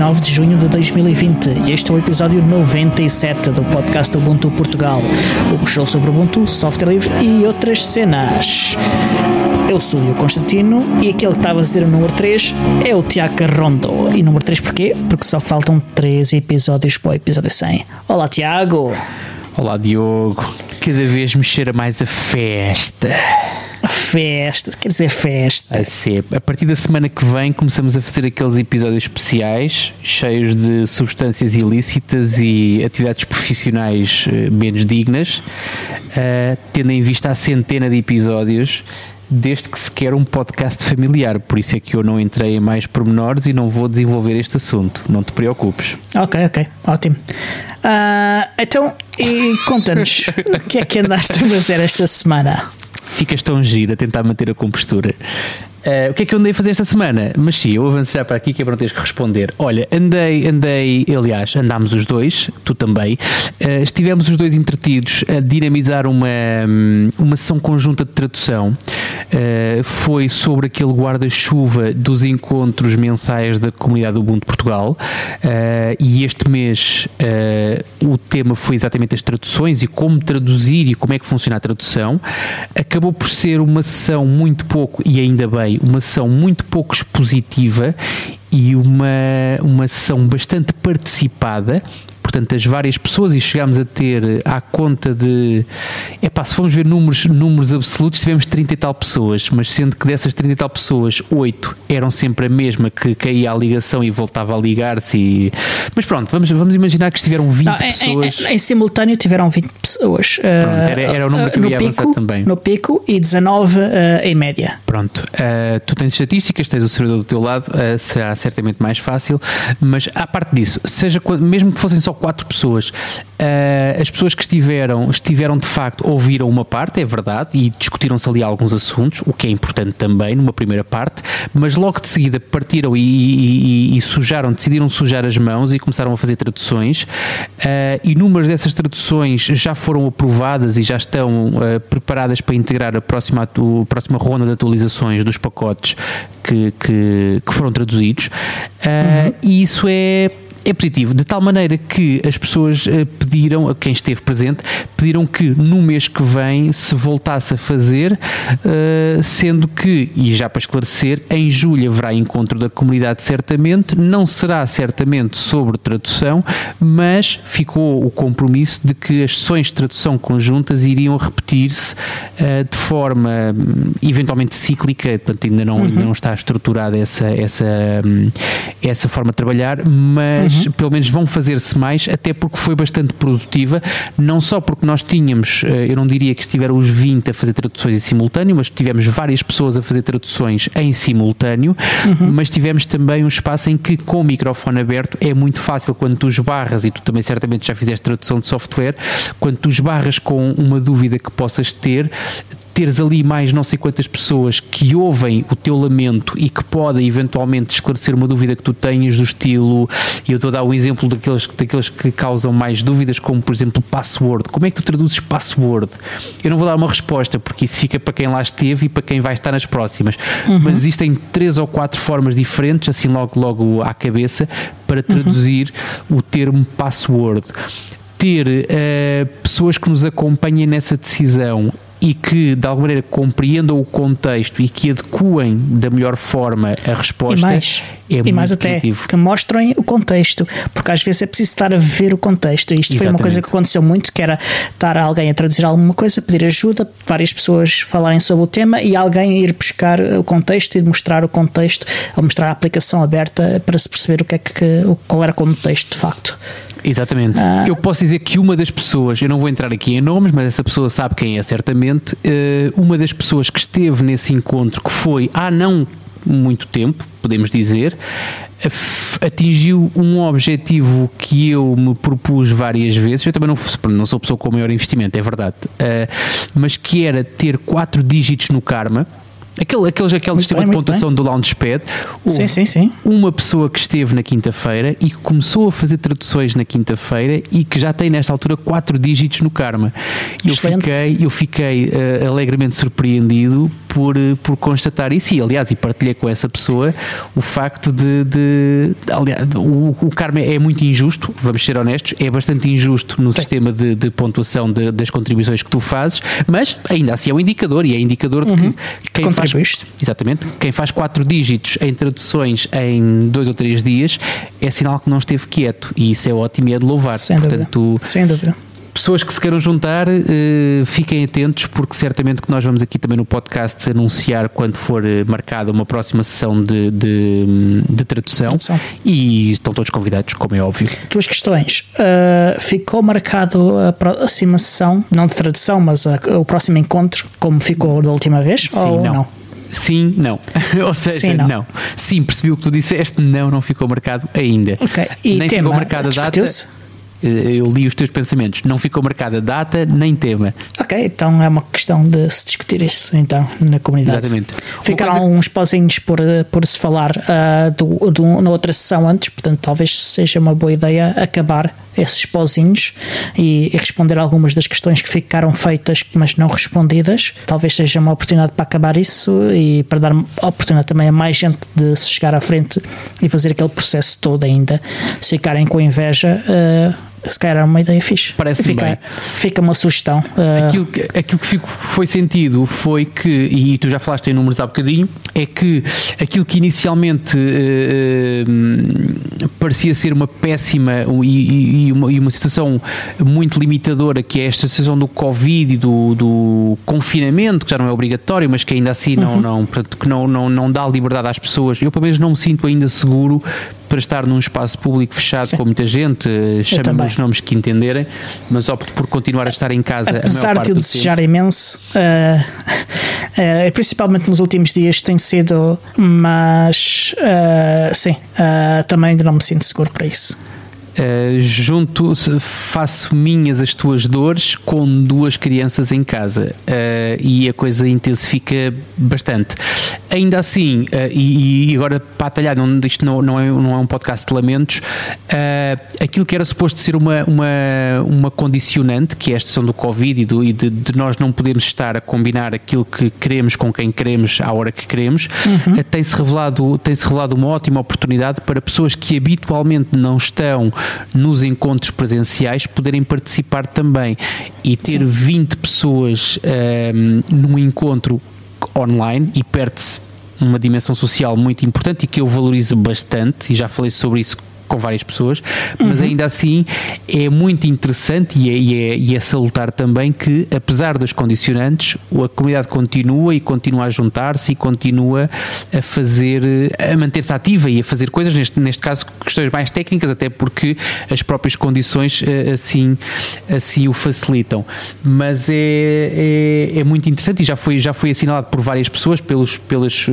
dia 29 de junho de 2020 e este é o episódio 97 do podcast Ubuntu Portugal, o show sobre Ubuntu, software livre e outras cenas. Eu sou o Constantino e aquele que estava a dizer o número 3 é o Tiago Rondo. E número 3 porquê? Porque só faltam 3 episódios para o episódio 100. Olá Tiago! Olá Diogo! Cada vez me cheira mais a festa. Festa, quer dizer festa. A, ser. a partir da semana que vem começamos a fazer aqueles episódios especiais, cheios de substâncias ilícitas e atividades profissionais uh, menos dignas, uh, tendo em vista a centena de episódios desde que se quer um podcast familiar. Por isso é que eu não entrei em mais pormenores e não vou desenvolver este assunto. Não te preocupes. Ok, ok, ótimo. Uh, então, conta-nos, o que é que andaste a fazer esta semana? Ficas tão giro a tentar manter a compostura. Uh, o que é que eu andei a fazer esta semana? Mas sim, eu avanço já para aqui que é para não teres que responder. Olha, andei, andei, aliás, andámos os dois, tu também, uh, estivemos os dois entretidos a dinamizar uma, uma sessão conjunta de tradução. Uh, foi sobre aquele guarda-chuva dos encontros mensais da comunidade do Ubuntu Portugal e este mês o tema foi exatamente as traduções e como traduzir e como é que funciona a tradução. Acabou por ser uma sessão muito pouco, e ainda bem, uma sessão muito pouco expositiva e uma, uma sessão bastante participada portanto, as várias pessoas e chegámos a ter à conta de. Epá, se formos ver números, números absolutos, tivemos 30 e tal pessoas, mas sendo que dessas 30 e tal pessoas, 8 eram sempre a mesma que caía a ligação e voltava a ligar-se. E... Mas pronto, vamos, vamos imaginar que estiveram 20 Não, pessoas. Em, em, em, simultâneo tiveram 20 pessoas. Pronto, era, era, o número que eu ia pico, avançar também. No pico e 19 uh, em média. Pronto, uh, tu tens estatísticas, tens o servidor do teu lado, uh, será certamente mais fácil, mas à parte disso, seja mesmo que fossem só quatro pessoas. Uh, as pessoas que estiveram, estiveram de facto, ouviram uma parte, é verdade, e discutiram-se ali alguns assuntos, o que é importante também, numa primeira parte, mas logo de seguida partiram e, e, e sujaram, decidiram sujar as mãos e começaram a fazer traduções. Uh, inúmeras dessas traduções já foram aprovadas e já estão uh, preparadas para integrar a próxima, a próxima ronda de atualizações dos pacotes que, que, que foram traduzidos. Uhum. E isso é é positivo, de tal maneira que as pessoas eh, pediram, a quem esteve presente, pediram que no mês que vem se voltasse a fazer, eh, sendo que, e já para esclarecer, em julho haverá encontro da comunidade certamente, não será certamente sobre tradução, mas ficou o compromisso de que as sessões de tradução conjuntas iriam repetir-se eh, de forma hum, eventualmente cíclica, portanto ainda não, uhum. ainda não está estruturada essa, essa, hum, essa forma de trabalhar, mas mas uhum. pelo menos vão fazer-se mais, até porque foi bastante produtiva, não só porque nós tínhamos, eh, eu não diria que estiveram os 20 a fazer traduções em simultâneo, mas tivemos várias pessoas a fazer traduções em simultâneo, uhum. mas tivemos também um espaço em que com o microfone aberto é muito fácil quando tu esbarras, e tu também certamente já fizeste tradução de software, quando tu esbarras com uma dúvida que possas ter, teres ali mais não sei quantas pessoas que ouvem o teu lamento e que podem eventualmente esclarecer uma dúvida que tu tenhas do estilo, e eu estou a dar o um exemplo daqueles, daqueles que causam mais dúvidas, como por exemplo password. Como é que tu traduzes password? Eu não vou dar uma resposta, porque isso fica para quem lá esteve e para quem vai estar nas próximas. Uhum. Mas existem três ou quatro formas diferentes, assim logo, logo à cabeça, para traduzir uhum. o termo password ter uh, pessoas que nos acompanhem nessa decisão e que de alguma maneira compreendam o contexto e que adequem da melhor forma a resposta e mais, é e mais até positivo. que mostrem o contexto, porque às vezes é preciso estar a ver o contexto. Isto Exatamente. foi uma coisa que aconteceu muito, que era estar alguém a traduzir alguma coisa, pedir ajuda, várias pessoas falarem sobre o tema e alguém ir buscar o contexto e mostrar o contexto, ou mostrar a aplicação aberta para se perceber o que é que qual era o contexto de facto. Exatamente. Ah. Eu posso dizer que uma das pessoas, eu não vou entrar aqui em nomes, mas essa pessoa sabe quem é certamente, eh, uma das pessoas que esteve nesse encontro, que foi há não muito tempo, podemos dizer, atingiu um objetivo que eu me propus várias vezes. Eu também não, não sou pessoa com maior investimento, é verdade, uh, mas que era ter quatro dígitos no Karma Aquele, aqueles, aquele Muito sistema bem, de pontuação do Launchpad. Sim, sim, sim. Uma pessoa que esteve na quinta-feira e que começou a fazer traduções na quinta-feira e que já tem nesta altura quatro dígitos no Karma. Eu Excelente. fiquei, eu fiquei eh, alegremente surpreendido por, eh, por constatar isso e, aliás, e partilhei com essa pessoa o facto de. de aliás, o, o Karma é muito injusto, vamos ser honestos, é bastante injusto no sistema de, de pontuação de- das contribuições que tu fazes, mas ainda assim é um indicador e é indicador de que quem faz, exatamente, quem faz quatro dígitos em traduções em dois ou três dias é sinal que não esteve quieto e isso é ótimo e é de louvar. Sem dúvida. Portanto, Sem dúvida. Pessoas que se queiram juntar, eh, fiquem atentos, porque certamente que nós vamos aqui também no podcast anunciar quando for eh, marcada uma próxima sessão de, de, de tradução. Tradução. E estão todos convidados, como é óbvio. Duas questões. Uh, ficou marcado a próxima sessão, não de tradução, mas a- o próximo encontro, como ficou da última vez? ou não? Sim, não. Ou seja, Sim, não. não. Sim, percebi o que tu disseste, não, não ficou marcado ainda. Ok. E Nem tema, ficou marcada a data. Eh, Eu li os teus pensamentos. Não ficou marcada data nem tema. Ok, então é uma questão de se discutir isso então na comunidade. Exatamente. Ficaram coisa- uns pozinhos por, por se falar ah, do, do- na outra sessão antes, portanto talvez seja uma boa ideia acabar esses pozinhos e, e responder algumas das questões que ficaram feitas mas não respondidas. Talvez seja uma oportunidade para acabar isso e para dar oportunidade também a mais gente de se chegar à frente e fazer aquele processo todo ainda. Se ficarem com inveja, ah, se calhar é uma ideia fixe. Parece-me fica, bem. fica uma sugestão. ah, Aquilo que, aquilo que fico- foi sentido foi que, e tu já falaste em números há bocadinho, é que aquilo que inicialmente eh, eh, parecia ser uma péssima e, e- uma, e uma situação muito limitadora, que é esta situação do Covid e do, do confinamento, que já não é obrigatório, mas que ainda assim não, não, portanto, que não, não, não dá liberdade às pessoas. Eu, pelo menos, não me sinto ainda seguro para estar num espaço público fechado Sim. com muita gente, eh, chamem os nomes que entenderem, mas opto por continuar a estar em casa apesar de eu desejar imenso, eh, eh, principalmente nos últimos dias tem sido, mas eh, sim, também ainda não me sinto seguro para isso. Uh, junto, faço minhas as tuas dores com duas crianças em casa uh, e a coisa intensifica bastante. Ainda assim, uh, e, e agora para atalhar, não, isto não, não, é, não é um podcast de lamentos, uh, aquilo que era suposto ser uma, uma, uma condicionante, que é a questão do Covid e, do, e de, de nós não podermos estar a combinar aquilo que queremos com quem queremos à hora que queremos, uh, tem-se revelado, tem -se revelado uma ótima oportunidade para pessoas que habitualmente não estão nos encontros presenciais poderem participar também. E ter 20 pessoas um, num encontro online e perde-se uma dimensão social muito importante e que eu valorizo bastante e já falei sobre isso com várias pessoas, mas Uhum. ainda assim é muito interessante e é, e, é, e é salutar também que, apesar das condicionantes, a comunidade continua e continua a juntar-se e continua a fazer, a manter-se ativa e a fazer coisas, neste, neste caso questões mais técnicas, até porque as próprias condições eh, assim, assim o facilitam. Mas é, é, é muito interessante e já foi, já foi assinalado por várias pessoas pelos, pelas,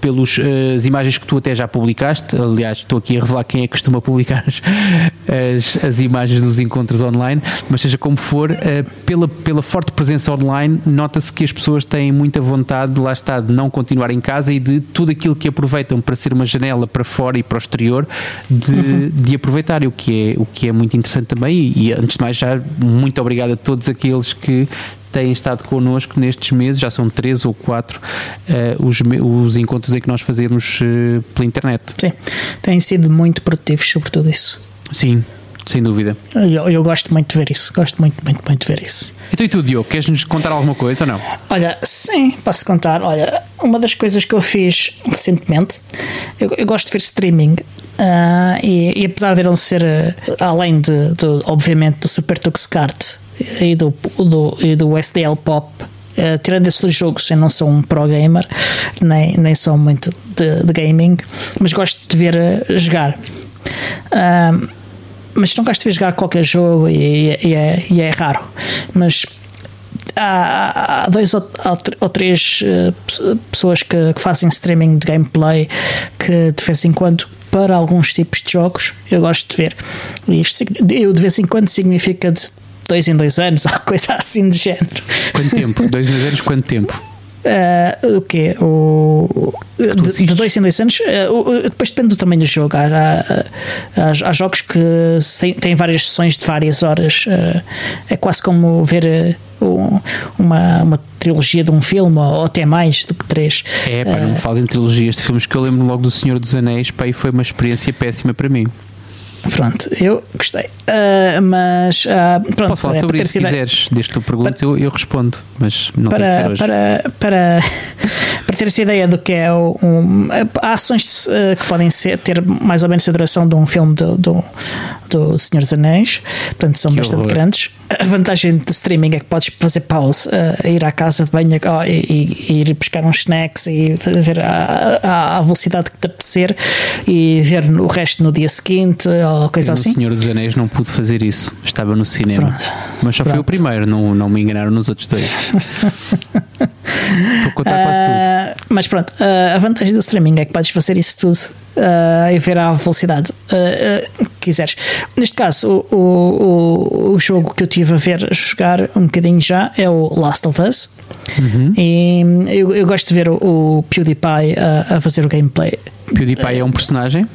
pelos eh, as imagens que tu até já publicaste. Aliás, estou aqui a revelar quem é que costuma publicar as, as, imagens dos encontros online, mas seja como for, eh, pela, pela forte presença online, nota-se que as pessoas têm muita vontade, de lá está, de não continuar em casa e de tudo aquilo que aproveitam para ser uma janela para fora e para o exterior, de, de aproveitar, o que, é, o que é muito interessante também. E, e antes de mais, já muito obrigado a todos aqueles que têm estado connosco nestes meses, já são três ou quatro eh, os, os encontros em que nós fazemos eh, pela internet. Sim, têm sido muito produtivos sobre tudo isso. Sim, sem dúvida. Eu, eu gosto muito de ver isso, gosto muito, muito, muito de ver isso. Então e tu, Diogo, queres nos contar alguma coisa ou não? Olha, sim, posso contar. Olha, uma das coisas que eu fiz recentemente, eu, eu gosto de ver streaming. ah, e, e apesar de não ser, ah, além de, de, obviamente, do Super Tux Kart e do, do, e do SDL Pop, ah, tirando esses dois jogos, eu não sou um pro gamer, nem, nem sou muito de, de gaming, mas gosto de ver ah, jogar. Ah, mas não gosto de ver jogar qualquer jogo e, e é, e é raro. Mas há, há dois ou, ou três eh, pessoas que, que, fazem streaming de gameplay que de vez em quando para alguns tipos de jogos eu gosto de ver. E isto, eu de vez em quando significa de dois em dois anos ou coisa assim de género. Quanto tempo? dois em dois anos, quanto tempo? Uh, o quê? O, de, de, dois em dois anos. Uh, depois depende do tamanho do jogo. Há, há, há, jogos que têm, têm, várias sessões de várias horas. Uh, é quase como ver uma, uma trilogia de um filme, ou até mais do que três. É, pá, não me fazem trilogias de filmes que eu lembro logo do Senhor dos Anéis, pá, e foi uma experiência péssima para mim. Pronto, eu gostei. Uh, mas uh, pronto, Posso falar é, sobre isso se quiseres, desde que tu perguntes, eu, eu, respondo, mas não para, tem que ser hoje. Para, para, para ter essa ideia do que é um, há ações uh, que podem ser, ter mais ou menos a duração de um filme do, do, do Senhor dos Anéis, portanto são que bastante horror. grandes. A vantagem do streaming é que podes fazer pause, uh, ir à casa de banho oh, e, e, ir buscar uns snacks e ver a velocidade que te apetecer e ver o resto no dia seguinte ou coisa eu assim. O Senhor dos Anéis não pude fazer isso, estava no cinema, Pronto. mas só Pronto. foi o primeiro, não, não me enganaram nos outros dois. Estou a contar quase tudo. Uh, mas pronto, uh, a vantagem do streaming é que podes fazer isso tudo uh, e ver à velocidade que quiseres. Neste caso, o, o, o jogo que eu tive a ver a jogar um bocadinho já é o Last of Us. Uhum. E eu, eu, gosto de ver o, o PewDiePie a, a fazer o gameplay. PewDiePie é um personagem?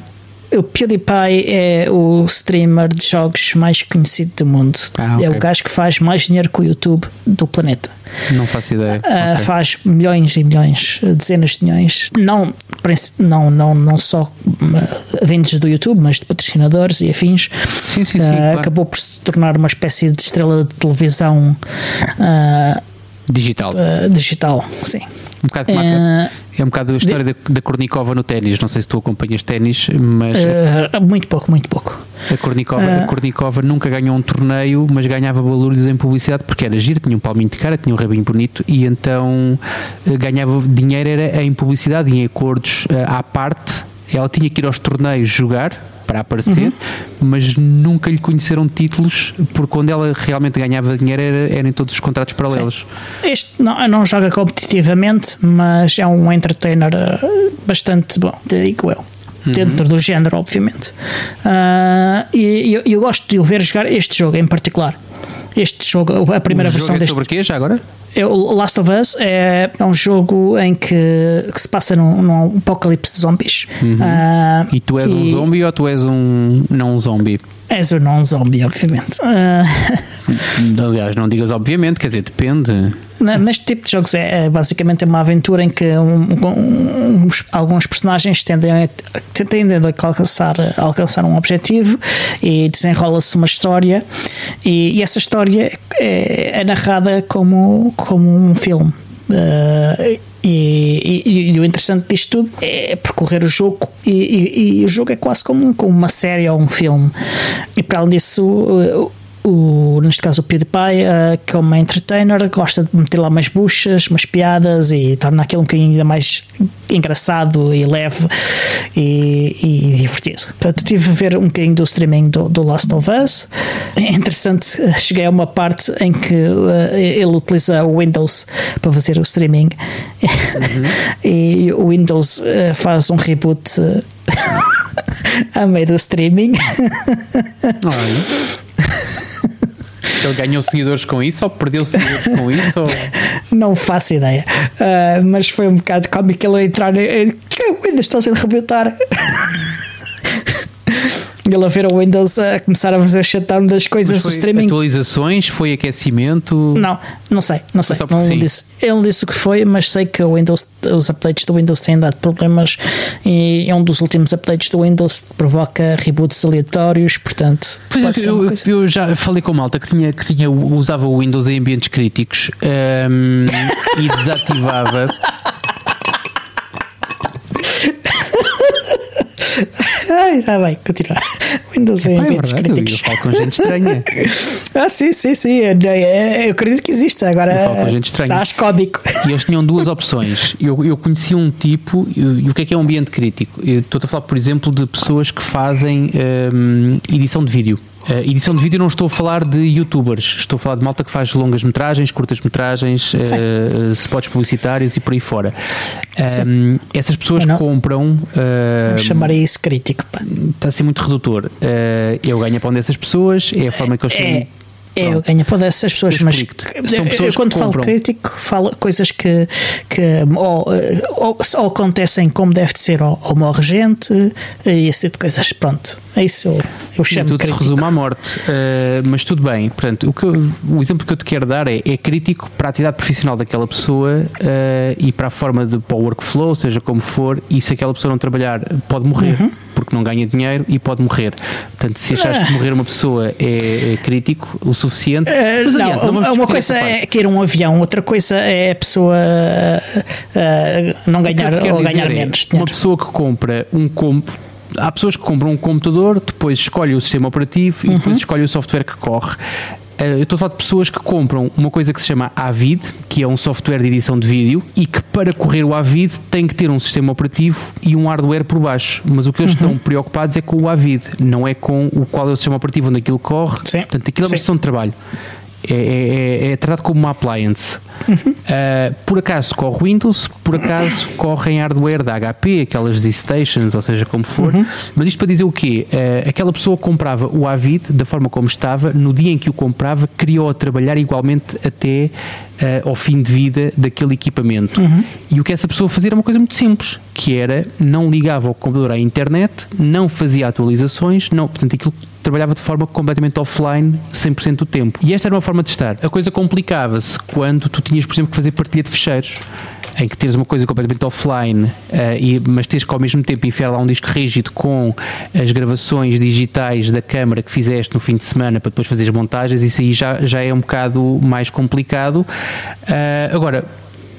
O PewDiePie é o streamer de jogos mais conhecido do mundo. Ah, okay. É o gajo que faz mais dinheiro com o YouTube do planeta. Não faço ideia. Uh, okay. Faz milhões e milhões, dezenas de milhões. Não, não, não, não só uh, vendes do YouTube, mas de patrocinadores e afins. Sim, sim, sim. Uh, claro. Acabou por se tornar uma espécie de estrela de televisão. Digital. digital, sim. Um bocado é, é um bocado a história de, da, da Kornikova no ténis. Não sei se tu acompanhas ténis, mas. Uh, muito pouco, muito pouco. A Kornikova, uh, a Kornikova nunca ganhou um torneio, mas ganhava valores em publicidade porque era giro, tinha um palminho de cara, tinha um rabinho bonito e então uh, ganhava dinheiro era em publicidade em acordos à parte. Ela tinha que ir aos torneios jogar para aparecer, uhum. mas nunca lhe conheceram títulos, porque quando ela realmente ganhava dinheiro era, era em todos os contratos paralelos. Sim. Este não, não joga competitivamente, mas é um entertainer eh, bastante bom, digo eu. Uhum. Dentro do género, obviamente. Uh, e eu, eu gosto de o ver jogar este jogo em particular. Este jogo, a primeira o versão jogo é deste. sobre quê já agora? O Last of Us é, é um jogo em que, que se passa num, num apocalipse de zombies. Uhum. Uh, e tu és e... um zombie ou tu és um não zombie? És um não zombie, obviamente. Uh... Aliás, não digas obviamente, quer dizer, depende. Neste tipo de jogos é, é basicamente uma aventura em que um, um, alguns personagens tendem a, tendem a alcançar, a alcançar um objetivo e desenrola-se uma história e, e essa história é, é, narrada como, como um filme. Uh, e, e, e, o interessante disto tudo é percorrer o jogo e, e, o jogo é quase como, como uma série ou um filme e para além disso o, neste caso o PewDiePie, uh, que é uma entertainer, gosta de meter lá umas buchas, umas piadas e torna aquilo um bocadinho ainda mais engraçado e leve e, e divertido. Portanto, estive a ver um bocadinho do streaming do, do Last of Us. É interessante, cheguei a uma parte em que uh, ele utiliza o Windows para fazer o streaming uhum. e o Windows uh, faz um reboot. a meio do streaming. Olha. Ele ganhou seguidores com isso ou perdeu seguidores com isso? Ou... Não faço ideia. Uh, mas foi um bocado cómico ele entrar. Que ainda estou a rebentar ele a ver o Windows a começar a fazer shutdown das coisas do streaming. Atualizações? Foi aquecimento? Não, não sei, não sei. Não disse. Ele não disse o que foi, mas sei que o Windows, os updates do Windows têm dado problemas e é um dos últimos updates do Windows que provoca reboots aleatórios, portanto. Pois é, eu, eu, já falei com malta que tinha, que tinha usava o Windows em ambientes críticos um, e desativava. Está bem, continua. Windows em ambientes é críticos. Eu, eu falo com gente estranha. ah, sim, sim, sim. Eu, eu acredito que existe. Agora, eu falo com gente estranha. Estás cómico. E eles tinham duas opções. Eu, eu conheci um tipo, e o que é que é um ambiente crítico? Estou a falar, por exemplo, de pessoas que fazem um, edição de vídeo. Uh, edição de vídeo não estou a falar de youtubers, estou a falar de malta que faz longas metragens, curtas metragens, uh, spots publicitários e por aí fora. Um, essas pessoas compram. Uh, chamaria isso crítico. Pá. Está a ser muito redutor. Uh, eu ganho a pão dessas pessoas, é a forma que eles têm. É É, eu ganho para dessas pessoas, mas São pessoas eu, quando que falo crítico, falo coisas que, que ou, ou, ou acontecem como deve de ser, ou, ou morre gente, e esse tipo de coisas. Pronto, é isso eu, eu chamo tudo se crítico. resume à morte, Uh, mas tudo bem. Portanto, o, que eu- o exemplo que eu te quero dar é, é crítico para a atividade profissional daquela pessoa uh, e para a forma de para o workflow, seja como for, e se aquela pessoa não trabalhar, pode morrer. Uhum. Porque não ganha dinheiro e pode morrer. Portanto, se achares Ah. que morrer uma pessoa é, é crítico o suficiente, Eh, mas não, adiante, vamos uma coisa é querer um avião, outra coisa é a pessoa eh, não que ganhar quero ou ganhar é, menos Uma pessoa que compra um comp Há pessoas que compram um computador, depois escolhe o sistema operativo Uhum. e depois escolhe o software que corre. Eh, Eu estou a falar de pessoas que compram uma coisa que se chama Avid, que é um software de edição de vídeo, e que para correr o Avid tem que ter um sistema operativo e um hardware por baixo. Mas o que Uhum. eles estão preocupados é com o Avid, não é com o qual é o sistema operativo onde aquilo corre. Sim. Portanto, aquilo é Sim. uma gestão de trabalho. É, é- é- é tratado como uma appliance. Uh, por acaso corre Windows, por acaso corre em hardware da HP, aquelas Z-Stations, ou seja, como for. Mas isto para dizer o quê? Uh, aquela pessoa comprava o Avid da forma como estava, no dia em que o comprava, criou a trabalhar igualmente até uh, ao fim de vida daquele equipamento. E o que essa pessoa fazia era uma coisa muito simples, que era não ligava o computador à internet, não fazia atualizações, não, portanto aquilo trabalhava de forma completamente offline 100% do tempo. E esta era uma forma de estar. A coisa complicava-se quando tu tinhas, por exemplo, que fazer partilha de fecheiros. Em que tens uma coisa completamente offline, eh, e, mas tens que ao mesmo tempo enfiar lá um disco rígido com as gravações digitais da câmara que fizeste no fim de semana para depois fazer as montagens, isso aí já, já é um bocado mais complicado. Eh, agora,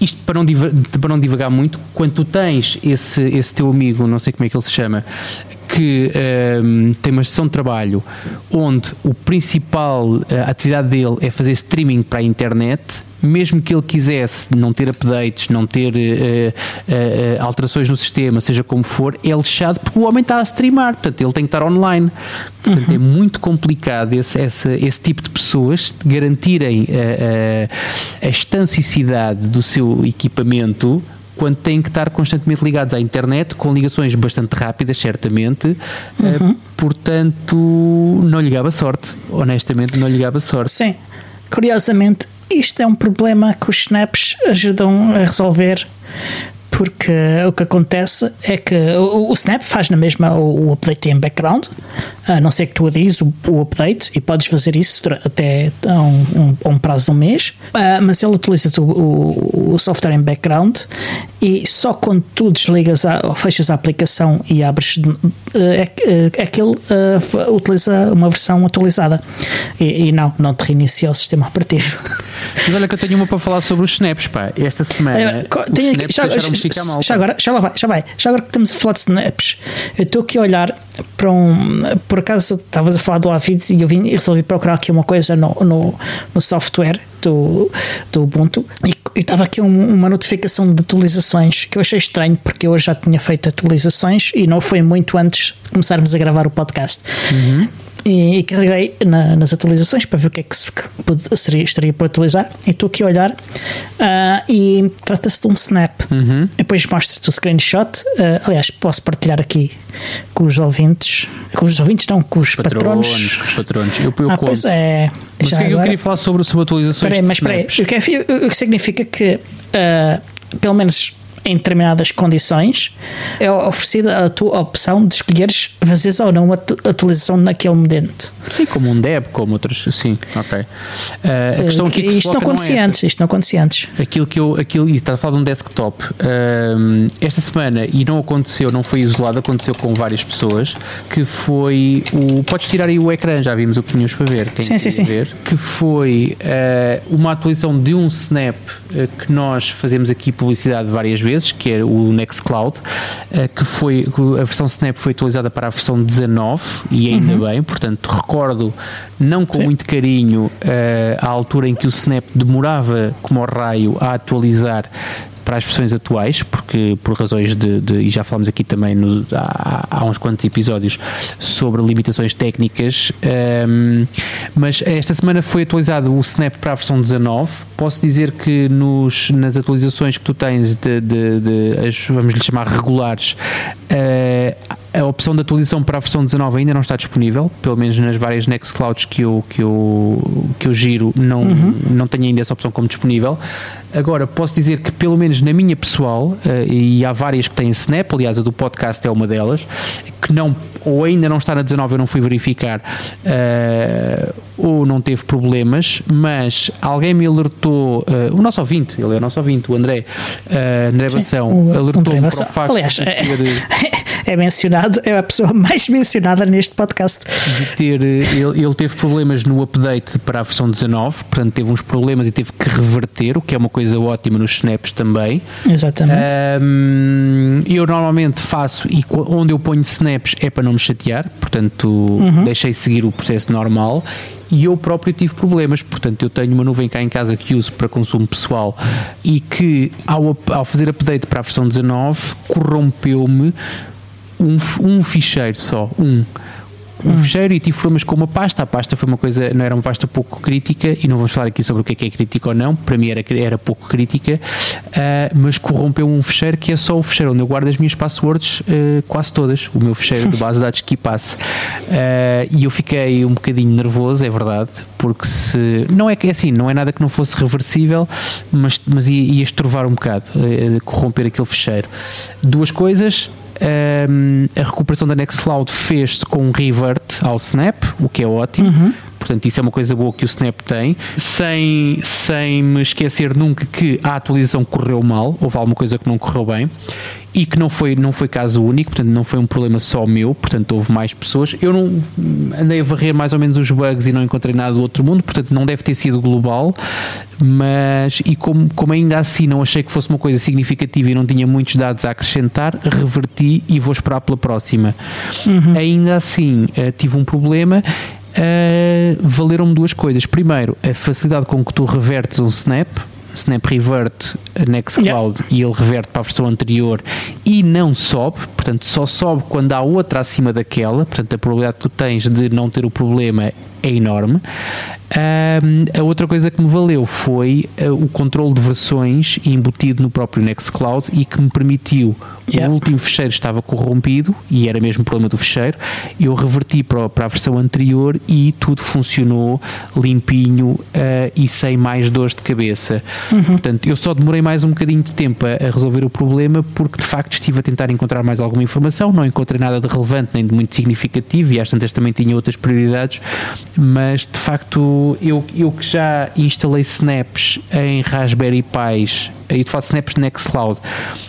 isto para não, diva- para não divagar muito, quando tu tens esse, esse teu amigo, não sei como é que ele se chama, que ehm, tem uma sessão de trabalho onde o principal eh, atividade dele é fazer streaming para a internet, mesmo que ele quisesse não ter updates, não ter eh, eh, alterações no sistema, seja como for, é lixado porque o homem está a streamar, portanto ele tem que estar online. Portanto é muito complicado esse, esse, esse tipo de pessoas garantirem eh, a estancicidade do seu equipamento quando têm que estar constantemente ligados à internet, com ligações bastante rápidas, certamente. Eh, portanto, não lhe gava sorte. Honestamente, não lhe gava sorte. Sim, curiosamente, isto é um problema que os snaps ajudam a resolver. Porque o que acontece é que o, o Snap faz na mesma o, o update em background, a não ser que tu adires o, o update e podes fazer isso até a um, um- um prazo de um mês, Ah, mas ele utiliza o, o- software em background e só quando tu desligas a, ou fechas a aplicação e abres eh, é, que- é que ele eh, f- utiliza uma versão atualizada e, e não, não te reinicia o sistema operativo. Mas olha que eu tenho uma para falar sobre os snaps, pá. Esta semana, Eh, aqui- snaps já, já agora, já lá vai, já vai. Já agora que estamos a falar de snaps, eu estou aqui a olhar para um. Por acaso estavas a falar do Avid e eu vim e resolvi procurar aqui uma coisa no, no, no software do, do Ubuntu e estava aqui um- uma notificação de atualizações que eu achei estranho porque eu já tinha feito atualizações e não foi muito antes de começarmos a gravar o podcast. E, e carreguei na- nas atualizações para ver o que é que, se, que seria, estaria por atualizar. E estou aqui a olhar ah, e trata-se de um snap. Depois mostro-te o screenshot. Ah, aliás, posso partilhar aqui com os ouvintes. Com os ouvintes, não, com os patronos. Patronos, os patronos. Eu, eu ah, conto. pois é. Mas Já que é que eu agora- queria falar sobre, sobre atualizações Espera aí, de mas espera aí. O que, é- o que significa que, ah, pelo menos em determinadas condições, é oferecida a tua opção de escolheres fazeres ou não a atu- atualização naquele momento. Sim, como um deb, como outros. Sim, ok. Ah, a questão aqui que isto não é acontecia essa. antes, isto não acontecia antes. Aquilo que eu, aquilo, e está a falar de um desktop, hum, esta semana, e não aconteceu, não foi isolado, aconteceu com várias pessoas, que foi o. Podes tirar aí o ecrã, já vimos o que tínhamos para ver. Quem Sim, sim, sim. ver, que foi eh, uma atualização de um Snap eh, que nós fazemos aqui publicidade várias vezes, que é o Nextcloud, eh, que foi a versão Snap foi atualizada para a versão 19 e ainda bem, portanto recordo não com Uhum. Sim. muito carinho eh, a altura em que o Snap demorava como ao raio a atualizar para as versões atuais, porque por razões de, de- e já falámos aqui também no- há, há uns quantos episódios sobre limitações técnicas, ehm, Mas esta semana foi atualizado o Snap para a versão 19. Posso dizer que nos, nas atualizações que tu tens de, de, de as, vamos lhe chamar regulares, uh, a opção de atualização para a versão 19 ainda não está disponível, pelo menos nas várias Nextclouds que eu, que eu, que eu giro, não, uhum. não tenho ainda essa opção como disponível. Agora, posso dizer que, pelo menos na minha pessoal, uh, e há várias que têm Snap, aliás, a do podcast é uma delas, que não, ou ainda não está na 19, eu não fui verificar, uh, ou não teve problemas, mas alguém me alertou, uh, o nosso ouvinte, ele é o nosso ouvinte, o André, André Bação, alertou-me para o facto aliás, de ter, é, é mencionado, é a pessoa mais mencionada neste podcast. De ter, ele, ele teve problemas no update para a versão 19, portanto teve uns problemas e teve que reverter, o que é uma coisa coisa ótima nos snaps também. Exatamente. Um, eu normalmente faço e onde eu ponho snaps é para não me chatear, portanto uhum. deixei seguir o processo normal e eu próprio tive problemas, portanto eu tenho uma nuvem cá em casa que uso para consumo pessoal e que ao, ao fazer update para a versão 19 corrompeu-me um, um ficheiro só, um um fecheiro e tive problemas com uma pasta. A pasta foi uma coisa, não era uma pasta pouco crítica e não vamos falar aqui sobre o que é que é crítico ou não. Para mim era, era pouco crítica, uh, mas corrompeu um fecheiro que é só o fecheiro onde eu guardo as minhas passwords uh, quase todas, o meu fecheiro de base de dados que passe. Uh, e eu fiquei um bocadinho nervoso, é verdade, porque se não é que é assim, não é nada que não fosse reversível, mas, mas ia, ia estrovar um bocado, corromper aquele fecheiro. Duas coisas um, a recuperação da Nextcloud fez-se com um revert ao Snap, o que é ótimo. Uhum. Portanto, isso é uma coisa boa que o Snap tem, sem, sem me esquecer nunca que a atualização correu mal, houve alguma coisa que não correu bem e que não foi, não foi caso único, portanto não foi um problema só meu, portanto houve mais pessoas. Eu não andei a varrer mais ou menos os bugs e não encontrei nada do outro mundo, portanto não deve ter sido global, mas e como, como ainda assim não achei que fosse uma coisa significativa e não tinha muitos dados a acrescentar, reverti e vou esperar pela próxima. Uhum. Ainda assim uh, tive um problema. Uh, valeram-me duas coisas. Primeiro, a facilidade com que tu revertes um snap, Snap Revert Nextcloud yeah. e ele reverte para a versão anterior e não sobe, portanto só sobe quando há outra acima daquela, portanto a probabilidade que tu tens de não ter o problema é enorme. A outra coisa que me valeu foi uh, o controle de versões embutido no próprio Nextcloud e que me permitiu, yeah. o último fecheiro estava corrompido e era mesmo problema do fecheiro, eu reverti para, para a versão anterior e tudo funcionou limpinho uh, e sem mais dores de cabeça. Uhum. Portanto, eu só demorei mais um bocadinho de tempo a, a, resolver o problema porque de facto estive a tentar encontrar mais alguma informação, não encontrei nada de relevante nem de muito significativo e às tantas também tinha outras prioridades, mas de facto eu, eu que já instalei snaps em Raspberry Pis e de fato snaps Nextcloud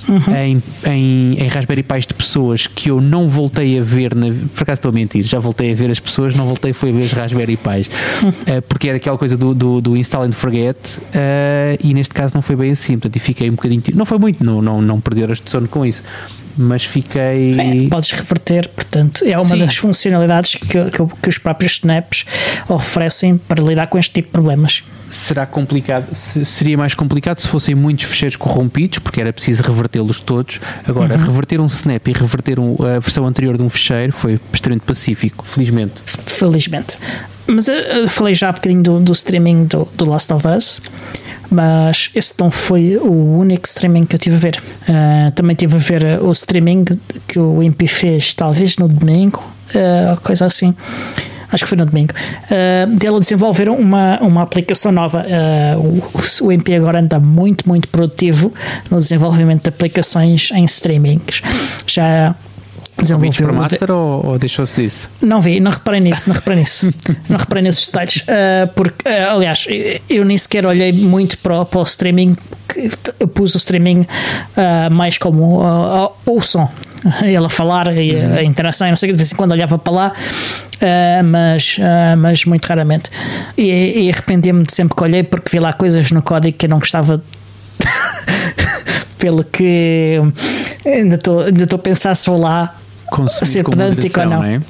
uhum. em, em, em, Raspberry Pis de pessoas que eu não voltei a ver, na, por acaso estou a mentir, já voltei a ver as pessoas, não voltei foi a ver os Raspberry Pis, uh, porque era aquela coisa do, do, do install and forget uh, e neste caso não foi bem assim, portanto, fiquei um bocadinho, não foi muito, não, não, não perdi horas de sono com isso, mas fiquei. Sim, podes reverter, portanto, é uma Sim. das funcionalidades que, que, que, os próprios snaps oferecem para lidar com este tipo de problemas. Será complicado, seria mais complicado se fossem muitos fecheiros corrompidos, porque era preciso revertê-los todos. Agora, uhum. reverter um snap e reverter um, a versão anterior de um fecheiro foi extremamente pacífico, felizmente. Felizmente. Mas eu, falei já um bocadinho do, do streaming do, do Last of Us mas esse não foi o único streaming que eu tive a ver. Uh, também tive a ver o streaming que o MP fez, talvez no domingo, uh, coisa assim. Acho que foi no domingo. Uh, dele desenvolveram uma, uma aplicação nova. Uh, o, o MP agora anda muito, muito produtivo no desenvolvimento de aplicações em streamings. Já desenvolveu. para Master ou, ou deixou-se disso? Não vi, não reparei nisso, não reparei nisso. não reparei nesses detalhes. Uh, porque, uh, aliás, eu nem sequer olhei muito para, para o streaming, eu pus o streaming uh, mais como o som. Ele a falar e a, a interação, não sei de vez em quando olhava para lá, mas, mas muito raramente. E, e arrependi-me de sempre que olhei porque vi lá coisas no código que eu não gostava. pelo que ainda estou ainda a pensar se vou lá consumir ser pedântico ou não. não é?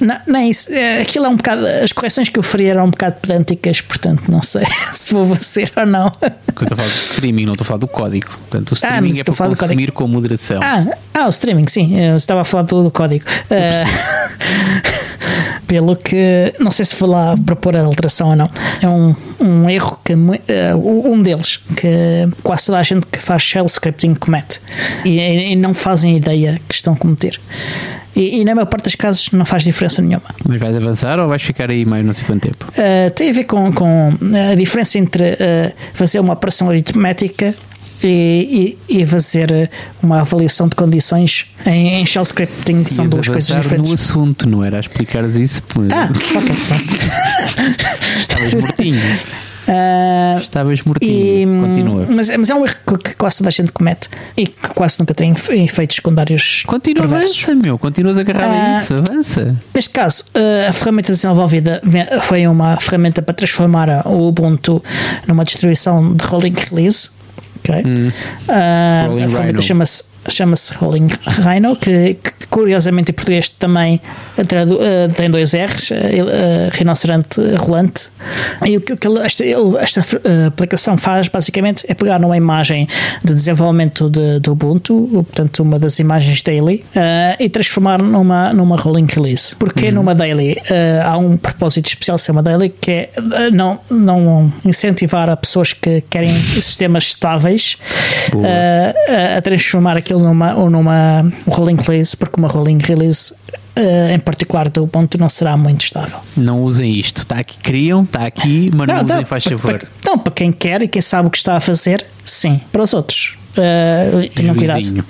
Não, não é isso. É, aquilo é um bocado. As correções que eu faria eram um bocado pedânticas, portanto não sei se vou ser ou não. Eu estou a falar do streaming, não estou a falar do código. Portanto, o ah, streaming ah, é para consumir com moderação. Ah, ah, o streaming, sim. Eu estava a falar do, do código. Uh, Pelo que, não sei se vou lá propor a alteração ou não, é um, um erro que, uh, um deles, que quase toda a gente que faz shell scripting comete e, e não fazem ideia que estão a cometer. E, e, na maior parte dos casos não faz diferença nenhuma. Mas vais avançar ou vais ficar aí mais não sei quanto tempo? Uh, tem a ver com, com a diferença entre uh, fazer uma operação aritmética e, e, e, fazer uma avaliação de condições em, em shell scripting Sim, são duas coisas diferentes. no assunto, não era a explicares isso? Ah, ok. Estavas mortinho. Uh, Estavas mortinho. Continua. Mas, mas, é um erro que quase toda a gente comete e que quase nunca tem efeitos secundários. Continua, perversos. avança, meu. Continuas agarrado uh, a isso. Avança. Neste caso, uh, a ferramenta desenvolvida foi uma ferramenta para transformar o Ubuntu numa distribuição de rolling release. Okay? Hum. a ferramenta chama-se chama-se Rolling Rhino, que, que, curiosamente em português também uh, tem dois R's, uh, rinoceronte rolante. E o que, que esta, esta aplicação faz basicamente é pegar numa imagem de desenvolvimento de, de Ubuntu, portanto, uma das imagens daily, e transformar numa, numa rolling release. Porque uhum. numa daily há um propósito especial ser uma daily que é não, não incentivar a pessoas que querem sistemas estáveis a transformar aquilo numa, ou numa rolling release, porque uma rolling release Uh, em particular do ponto não será muito estável. Não usem isto, está aqui, criam, está aqui, mas não, não usem, faz favor. Para, não, para quem quer e quem sabe o que está a fazer, sim. Para os outros, uh, tenham cuidado.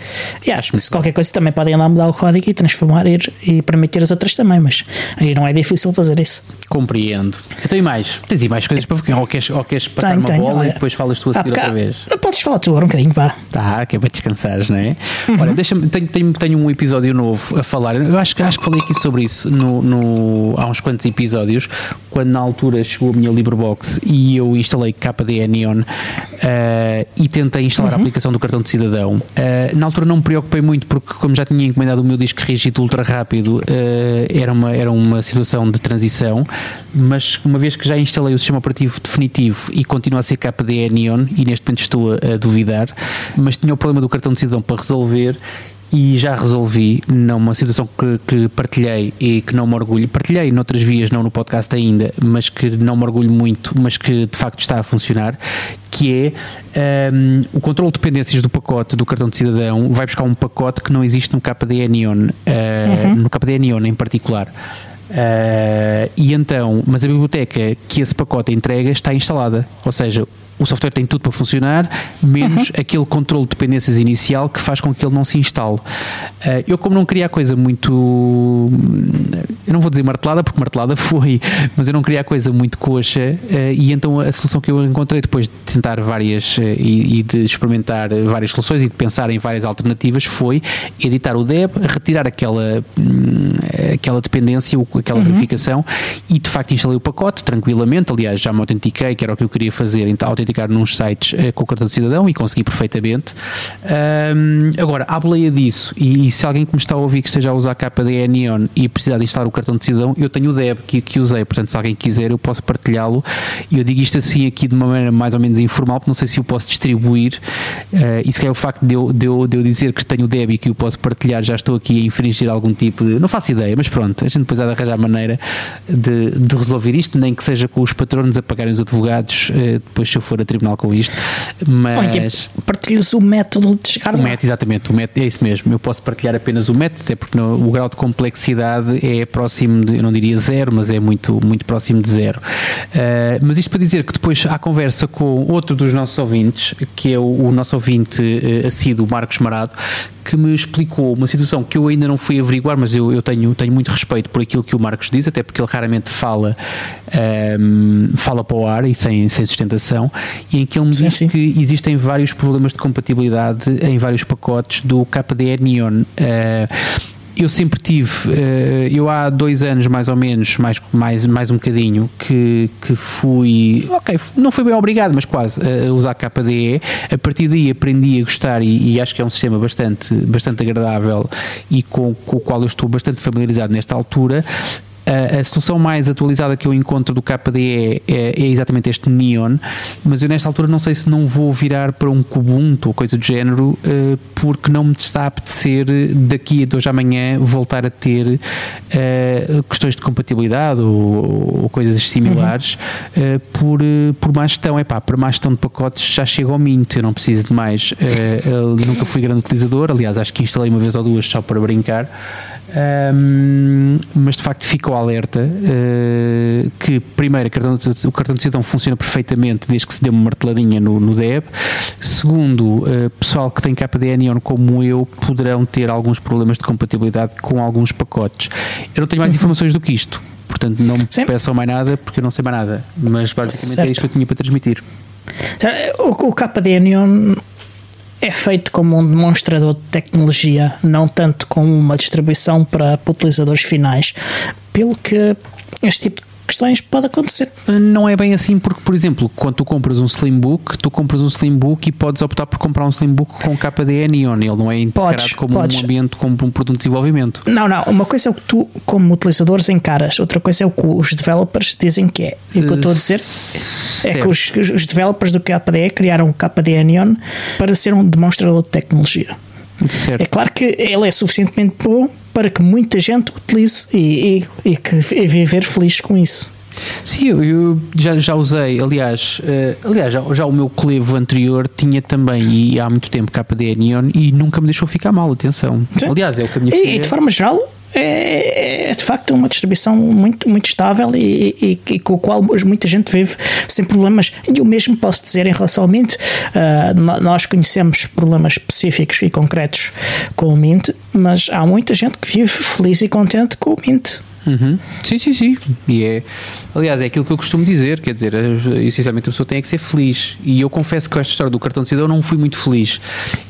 Yeah, se qualquer coisa também podem lá mudar o código e transformar e, e permitir as outras também, mas aí não é difícil fazer isso. Compreendo. Então e mais? Tens mais coisas para ver? Ou queres, ou queres passar tenho, uma tenho, bola olha, e depois falas tu a seguir outra vez? Podes falar tu agora um bocadinho, vá. Tá, que é para descansares, não é? Uhum. Olha, deixa-me, tenho, tenho, tenho um episódio novo a falar. Eu acho, acho que falei aqui sobre isso no, no, há uns quantos episódios, quando na altura chegou a minha LibreBox e eu instalei KDE Neon uh, e tentei instalar uhum. a aplicação do cartão de cidadão. Uh, na altura não me preocupei muito porque, como já tinha encomendado o meu disco rígido ultra rápido, uh, era, uma, era uma situação de transição mas uma vez que já instalei o sistema operativo definitivo e continua a ser KDE Neon, e neste momento estou a, a duvidar, mas tinha o problema do cartão de cidadão para resolver e já resolvi numa situação que, que, partilhei e que não me orgulho, partilhei noutras vias, não no podcast ainda, mas que não me orgulho muito, mas que de facto está a funcionar, que é um, o controle de dependências do pacote do cartão de cidadão vai buscar um pacote que não existe no KDE Neon, uh, uhum. no KDE Neon em particular. Uh, e então, mas a biblioteca que esse pacote entrega está instalada, ou seja, o software tem tudo para funcionar, menos uhum. aquele controle de dependências inicial que faz com que ele não se instale. Uh, eu, como não queria a coisa muito. Eu não vou dizer martelada, porque martelada foi, mas eu não queria a coisa muito coxa, uh, e então a solução que eu encontrei depois de tentar várias uh, e, e, de experimentar várias soluções e de pensar em várias alternativas foi editar o DEB, retirar aquela, hum, aquela dependência, aquela uhum. verificação, e de facto instalei o pacote tranquilamente. Aliás, já me autentiquei, que era o que eu queria fazer, então autenticar nos sites uh, com o cartão de cidadão e consegui perfeitamente. Um, agora, à boleia disso, e, e, se alguém que me está a ouvir que esteja a usar a KDE Neon e precisar de instalar o cartão de cidadão, eu tenho o DEB que, que usei, portanto, se alguém quiser, eu posso partilhá-lo. E eu digo isto assim aqui de uma maneira mais ou menos informal, porque não sei se o posso distribuir. Uh, e se o facto de eu, de, eu, de eu dizer que tenho o DEB e que o posso partilhar, já estou aqui a infringir algum tipo de. Não faço ideia, mas pronto, a gente depois há de arranjar maneira de, de resolver isto, nem que seja com os patronos a pagarem os advogados, uh, depois se eu for a tribunal com isto, mas. Partilhas o método de chegar o lá. método, exatamente, o método, é isso mesmo. Eu posso partilhar apenas o método, até porque no, o grau de complexidade é próximo, de, eu não diria zero, mas é muito, muito próximo de zero. Uh, mas isto para dizer que depois há conversa com outro dos nossos ouvintes, que é o, o nosso ouvinte uh, assíduo, Marcos Marado, que me explicou uma situação que eu ainda não fui averiguar, mas eu, eu tenho, tenho muito respeito por aquilo que o Marcos diz, até porque ele raramente fala, um, ehm, fala para o ar e sem, sem sustentação, em que ele me sim, diz sim. que existem vários problemas de compatibilidade em vários pacotes do KDE Neon. Uh, eu sempre tive, eh, eu há dois anos mais ou menos, mais, mais, mais um bocadinho, que, que fui, ok, não fui bem obrigado, mas quase, a usar KDE. A partir daí aprendi a gostar e, e acho que é um sistema bastante, bastante agradável e com, com o qual eu estou bastante familiarizado nesta altura. A, a, solução mais atualizada que eu encontro do KDE é, é, exatamente este Neon, mas eu nesta altura não sei se não vou virar para um Kubuntu ou coisa do género, uh, porque não me está a apetecer daqui a dois amanhã voltar a ter uh, questões de compatibilidade ou, ou coisas similares uhum. uh, por, por má gestão. É pá, para má gestão de pacotes já chega ao Mint, eu não preciso de mais. nunca fui grande utilizador, aliás, acho que instalei uma vez ou duas só para brincar. Um, mas de facto fica o alerta uh, que primeiro cartão, o cartão de cidadão funciona perfeitamente desde que se dê uma marteladinha no, no DEB segundo, uh, pessoal que tem KDE Neon como eu poderão ter alguns problemas de compatibilidade com alguns pacotes eu não tenho mais uhum. informações do que isto portanto não me Sim. peçam mais nada porque eu não sei mais nada mas basicamente certo. é isto que eu tinha para transmitir o, Neon é feito como um demonstrador de tecnologia, não tanto como uma distribuição para utilizadores finais, pelo que este tipo de questões pode acontecer. Não é bem assim, porque, por exemplo, quando tu compras um Slimbook, tu compras um Slimbook e podes optar por comprar um Slimbook com KDE Neon. Ele não é integrado podes, como podes. um ambiente, como um produto de desenvolvimento. Não, não. Uma coisa é o que tu, como utilizadores, encaras. Outra coisa é o que os developers dizem que é. E o que eu estou a dizer é que os, os developers do KDE criaram o KDE Neon para ser um demonstrador de tecnologia. Certo. É claro que ele é suficientemente bom para que muita gente utilize e, e, e que e viver feliz com isso. Sim, eu, eu, já, já usei, aliás, uh, aliás já, já, o meu clevo anterior tinha também, e há muito tempo, KDE Neon, e nunca me deixou ficar mal, atenção. Sim. Aliás, é o que a minha e, e de forma geral, é, é, de facto uma distribuição muito, muito estável e, e, e, com o qual muita gente vive sem problemas. E o mesmo posso dizer em relação ao Mint. Uh, nós conhecemos problemas específicos e concretos com o Mint, mas há muita gente que vive feliz e contente com o Mint. Uhum. Sim, sim, sim. E é, aliás, é aquilo que eu costumo dizer, quer dizer, essencialmente a pessoa tem que ser feliz. E eu confesso que com esta história do cartão de cidadão não fui muito feliz.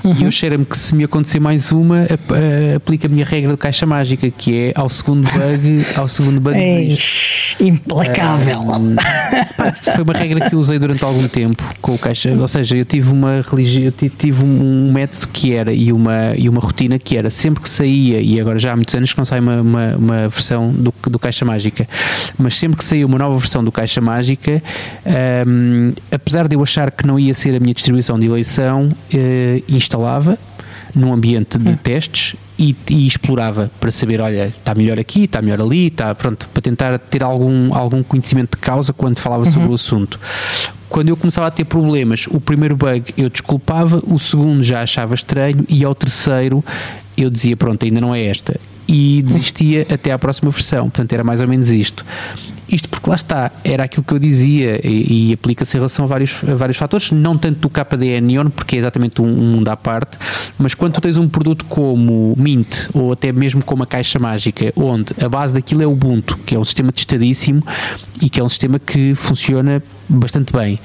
Uhum. E eu cheiro-me que se me acontecer mais uma, aplica a minha regra de caixa mágica, que é ao segundo bug, ao segundo bug Implacável. Um, foi uma regra que eu usei durante algum tempo com o caixa, ou seja, eu tive uma religião, eu tive um, método que era e uma, e uma rotina que era sempre que saía, e agora já há muitos anos que não sai uma, uma, uma versão do, do Caixa Mágica. Mas sempre que saiu uma nova versão do Caixa Mágica, um, apesar de eu achar que não ia ser a minha distribuição de eleição, uh, instalava num ambiente de hum. testes e, e, explorava para saber, olha, está melhor aqui, está melhor ali, está pronto, para tentar ter algum, algum conhecimento de causa quando falava uhum. sobre o assunto. Quando eu começava a ter problemas, o primeiro bug eu desculpava, o segundo já achava estranho e ao terceiro eu dizia, pronto, ainda não é esta e desistia até à próxima versão. Portanto, era mais ou menos isto. Isto porque lá está, era aquilo que eu dizia e, e aplica-se em relação a vários, a vários fatores, não tanto do KDE Neon, porque é exatamente um, um, mundo à parte, mas quando tu tens um produto como Mint ou até mesmo como a Caixa Mágica, onde a base daquilo é o Ubuntu, que é um sistema testadíssimo e que é um sistema que funciona bastante bem,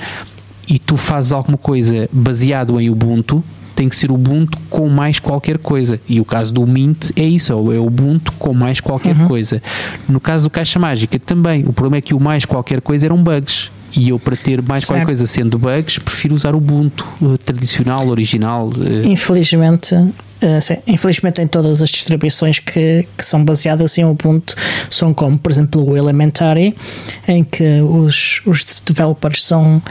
e tu fazes alguma coisa baseado em Ubuntu, tem que ser Ubuntu com mais qualquer coisa. E o caso do Mint é isso, é o Ubuntu com mais qualquer uhum. coisa. No caso do Caixa Mágica também, o problema é que o mais qualquer coisa eram bugs. E eu, para ter mais certo. qualquer coisa sendo bugs, prefiro usar o Ubuntu uh, tradicional, original. Uh. Infelizmente, sim, infelizmente em todas as distribuições que, que são baseadas em Ubuntu são como, por exemplo, o Elementary, em que os, os developers são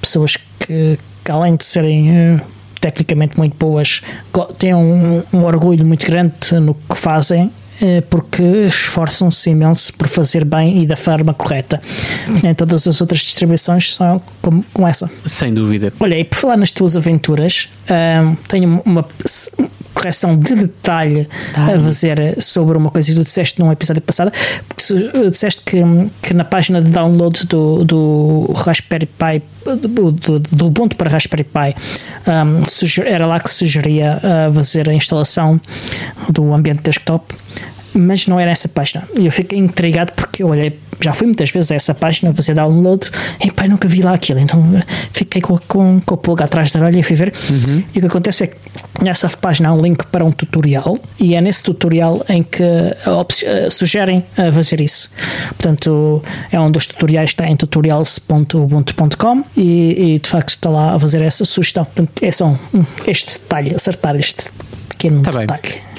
pessoas que, que além de serem tecnicamente muito boas, têm um, um orgulho muito grande no que fazem eh, porque esforçam-se imenso por fazer bem e da forma correta. Em todas as outras distribuições são como, como essa. Sem dúvida. Olha, e por falar nas tuas aventuras, um, tenho uma correção de detalhe a fazer sobre uma coisa que tu disseste num episódio passado, porque tu disseste que, que na página de download do, do Raspberry Pi, do, do, do Ubuntu para Raspberry Pi, um, era lá que sugeria uh, fazer a instalação do ambiente desktop mas não era essa página. E eu fiquei intrigado porque eu olhei, já fui muitas vezes a essa página fazer download e pai, nunca vi lá aquilo. Então fiquei com, com, com o pulga atrás da orelha e fui ver. Uhum. E o que acontece é que nessa página há um link para um tutorial e é nesse tutorial em que uh, sugerem a fazer isso. Portanto, é um dos tutoriais está em tutorials.ubuntu.com e, e, de facto está lá a fazer essa sugestão. Portanto, é só um, este detalhe, acertar este pequeno tá detalhe. Bem.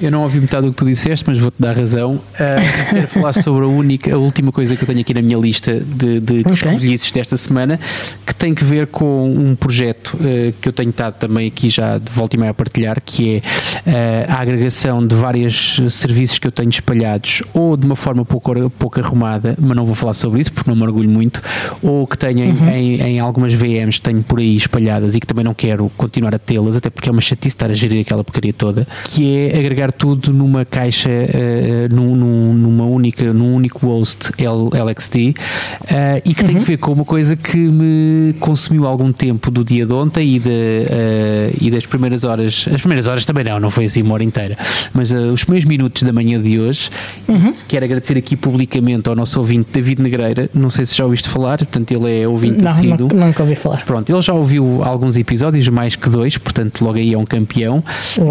Eu não ouvi metade do que tu disseste, mas vou-te dar razão. Uh, quero falar sobre a única, a última coisa que eu tenho aqui na minha lista de, de okay. desta semana, que tem que ver com um projeto uh, que eu tenho estado também aqui já de volta e meia a partilhar, que é uh, a agregação de vários serviços que eu tenho espalhados, ou de uma forma pouco, pouco arrumada, mas não vou falar sobre isso porque não me orgulho muito, ou que tenho uhum. em, em, algumas VMs que tenho por aí espalhadas e que também não quero continuar a tê-las, até porque é uma chatice estar a gerir aquela porcaria toda, que é agregar tudo numa caixa, uh, num, num, numa única, num único host LXD uh, e que uhum. tem que ver com uma coisa que me consumiu algum tempo do dia de ontem e, de, uh, e das primeiras horas, as primeiras horas também não, não foi assim uma hora inteira, mas os primeiros minutos da manhã de hoje. Uhum. Quero agradecer aqui publicamente ao nosso ouvinte David Negreira, não sei se já ouviste falar, portanto ele é ouvinte não, assíduo. Não, nunca ouvi falar. Pronto, ele já ouviu alguns episódios, mais que dois, portanto logo aí é um campeão.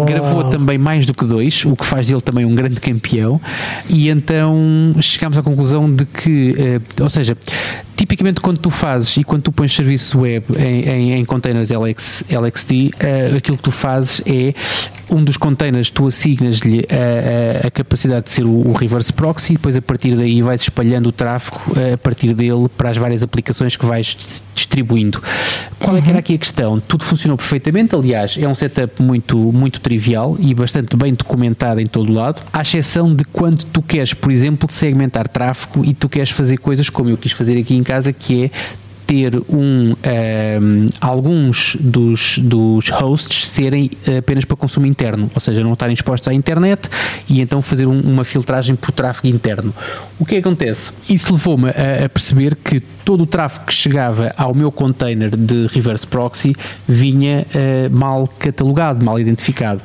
Gravou também mais do que dois, o que faz dele também um grande campeão. E então chegámos à conclusão de que, eh, ou seja, tipicamente quando tu fazes e quando tu pões serviço web em, em, em containers LX, LXD, uh, aquilo que tu fazes é um dos containers, tu assignas-lhe a, a, a, capacidade de ser o, o, reverse proxy, depois a partir daí vais espalhando o tráfego uh, a partir dele para as várias aplicações que vais distribuindo. Qual é que era uhum. aqui a questão? Tudo funcionou perfeitamente, aliás, é um setup muito, muito trivial e bastante bem documentado em todo o lado, à exceção de quando tu queres, por exemplo, segmentar tráfego e tu queres fazer coisas como eu quis fazer aqui em casa, que é ter um, um, ehm, alguns dos, dos hosts serem apenas para consumo interno, ou seja, não estarem expostos à internet e então fazer um, uma filtragem por tráfego interno. O que acontece? Isso levou-me a, a, perceber que todo o tráfego que chegava ao meu container de reverse proxy vinha uh, mal catalogado, mal identificado.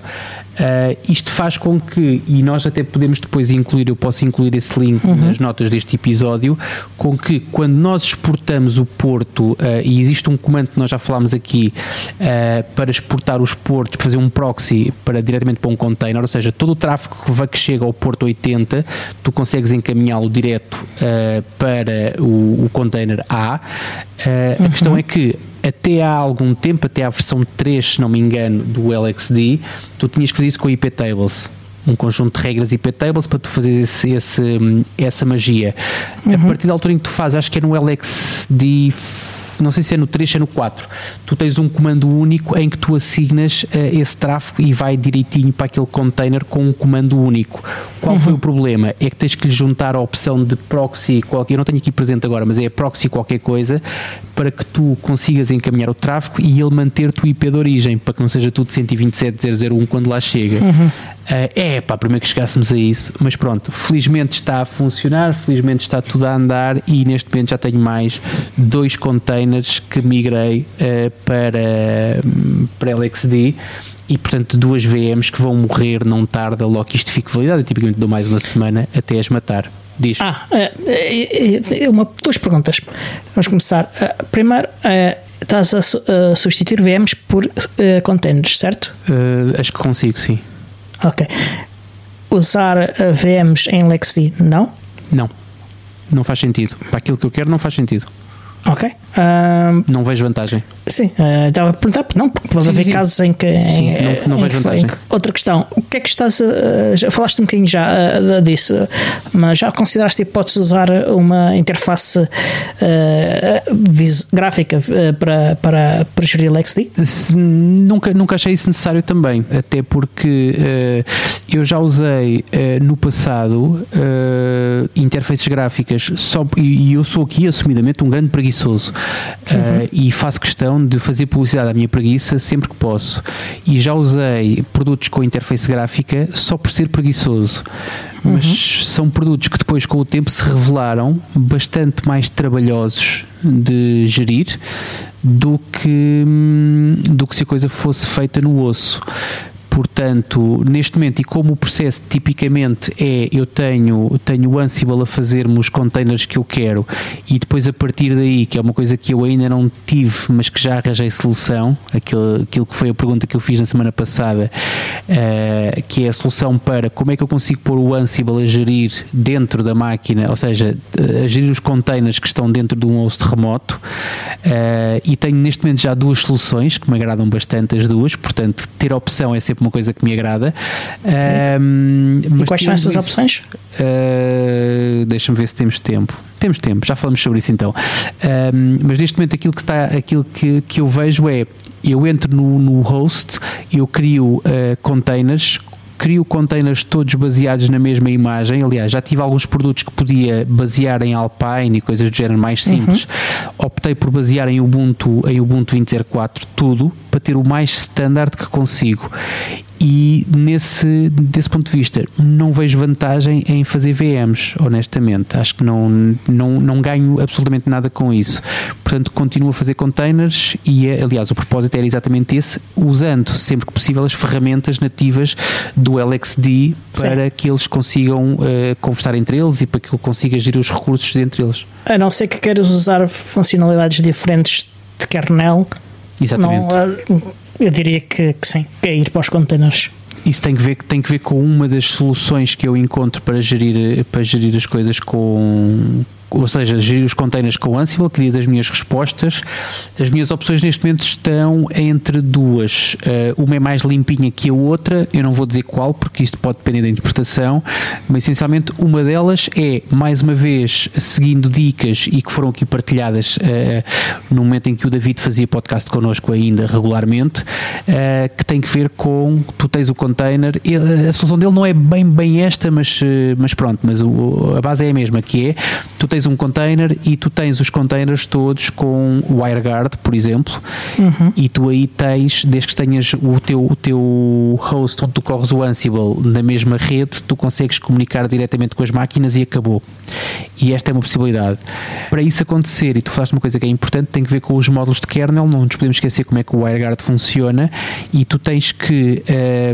Uh, isto faz com que, e nós até podemos depois incluir, eu posso incluir esse link uhum. nas notas deste episódio, com que quando nós exportamos o porto, uh, e existe um comando que nós já falámos aqui, uh, para exportar os portos, fazer um proxy para diretamente para um container, ou seja, todo o tráfego que, vai, que chega ao porto 80, tu consegues encaminhá-lo direto para o, o container A. Uhum. A questão é que até há algum tempo, até à versão 3, se não me engano, do LXD, tu tinhas que fazer isso com IP tables um conjunto de regras IP tables para tu fazeres esse, esse, essa magia. Uhum. A partir da altura em que tu fazes, acho que é no LXD não sei se é no 3 ou é no 4, tu tens um comando único em que tu assignas uh, esse tráfego e vai direitinho para aquele container com um comando único. Qual uhum. foi o problema? É que tens que lhe juntar a opção de proxy, qualquer, eu não tenho aqui presente agora, mas é proxy qualquer coisa, para que tu consigas encaminhar o tráfego e ele manter-te o IP de origem, para que não seja tudo 127.001 quando lá chega. Uhum. Uh, é, pá, primeiro que chegássemos a isso, mas pronto, felizmente está a funcionar, felizmente está tudo a andar e neste momento já tenho mais dois containers que migrei uh, para, para LXD e portanto duas VMs que vão morrer não tarda logo que isto fique validado, eu tipicamente dou mais uma semana até as matar. Diz. Ah, é, é, é uma, duas perguntas. Vamos começar. Primeiro, estás a, substituir VMs por containers, certo? acho que consigo, sim. Ok. Usar uh, VMs em LexD, não? Não. Não faz sentido. Para aquilo que eu quero, não faz sentido. Ok. Um, não vejo vantagem. Sim, uh, estava a perguntar, não, porque pode haver sim. casos em que. Sim, em, não, não vejo vantagem. Que, outra questão, o que é que estás. Uh, já falaste um bocadinho já uh, disso, mas já consideraste a hipótese de usar uma interface uh, gráfica para, para, para gerir LXD? Nunca, nunca achei isso necessário também, até porque eu já usei no passado interfaces gráficas só, e, e eu sou aqui assumidamente um grande preguiçoso uhum. e faço questão questão de fazer publicidade à minha preguiça sempre que posso. E já usei produtos com interface gráfica só por ser preguiçoso. Mas uhum. são produtos que depois, com o tempo, se revelaram bastante mais trabalhosos de gerir do que, hum, do que se a coisa fosse feita no osso. Portanto, neste momento, e como o processo tipicamente é eu tenho, tenho o Ansible a fazer-me os containers que eu quero e depois a partir daí, que é uma coisa que eu ainda não tive, mas que já arranjei solução, aquilo, aquilo que foi a pergunta que eu fiz na semana passada, uh, que é a solução para como é que eu consigo pôr o Ansible a gerir dentro da máquina, ou seja, a gerir os containers que estão dentro de um host remoto. Uh, e tenho neste momento já duas soluções que me agradam bastante as duas, portanto, ter opção é sempre uma coisa que me agrada. Um, e quais são essas isso, opções? Uh, Deixa-me ver se temos tempo. Temos tempo, já falamos sobre isso então. Um, mas neste momento aquilo que está, aquilo que, que eu vejo é eu entro no, no host, eu crio uh, containers crio containers todos baseados na mesma imagem. Aliás, já tive alguns produtos que podia basear em Alpine e coisas do género mais simples. Uhum. Optei por basear em Ubuntu, em Ubuntu 20.04 tudo para ter o mais standard que consigo e nesse desse ponto de vista não vejo vantagem em fazer VMs, honestamente. Acho que não, não, não ganho absolutamente nada com isso. Portanto, continuo a fazer containers e, aliás, o propósito era exatamente esse, usando sempre que possível as ferramentas nativas do LXD para Sim. que eles consigam uh, conversar entre eles e para que eu consiga gerir os recursos entre eles. A não ser que queiras usar funcionalidades diferentes de kernel. Exatamente. Não, uh, eu diria que, que sim, que é ir para os containers. Isso tem que, ver, tem que ver com uma das soluções que eu encontro para gerir, para gerir as coisas com, ou seja, gerir os containers com o Ansible, que diz as minhas respostas. As minhas opções neste momento estão entre duas. Uh, uma é mais limpinha que a outra, eu não vou dizer qual, porque isto pode depender da interpretação, mas essencialmente uma delas é, mais uma vez, seguindo dicas e que foram aqui partilhadas uh, no momento em que o David fazia podcast connosco ainda regularmente, uh, que tem que ver com tu tens o container, a solução dele não é bem, bem esta, mas, mas pronto, mas a base é a mesma, que é tu tens um container e tu tens os containers todos com WireGuard, por exemplo, uhum. e tu aí tens, desde que tenhas o teu, o teu host onde tu corres o Ansible na mesma rede, tu consegues comunicar diretamente com as máquinas e acabou. E esta é uma possibilidade. Para isso acontecer, e tu falaste uma coisa que é importante, tem que ver com os módulos de kernel, não nos podemos esquecer como é que o WireGuard funciona, e tu tens que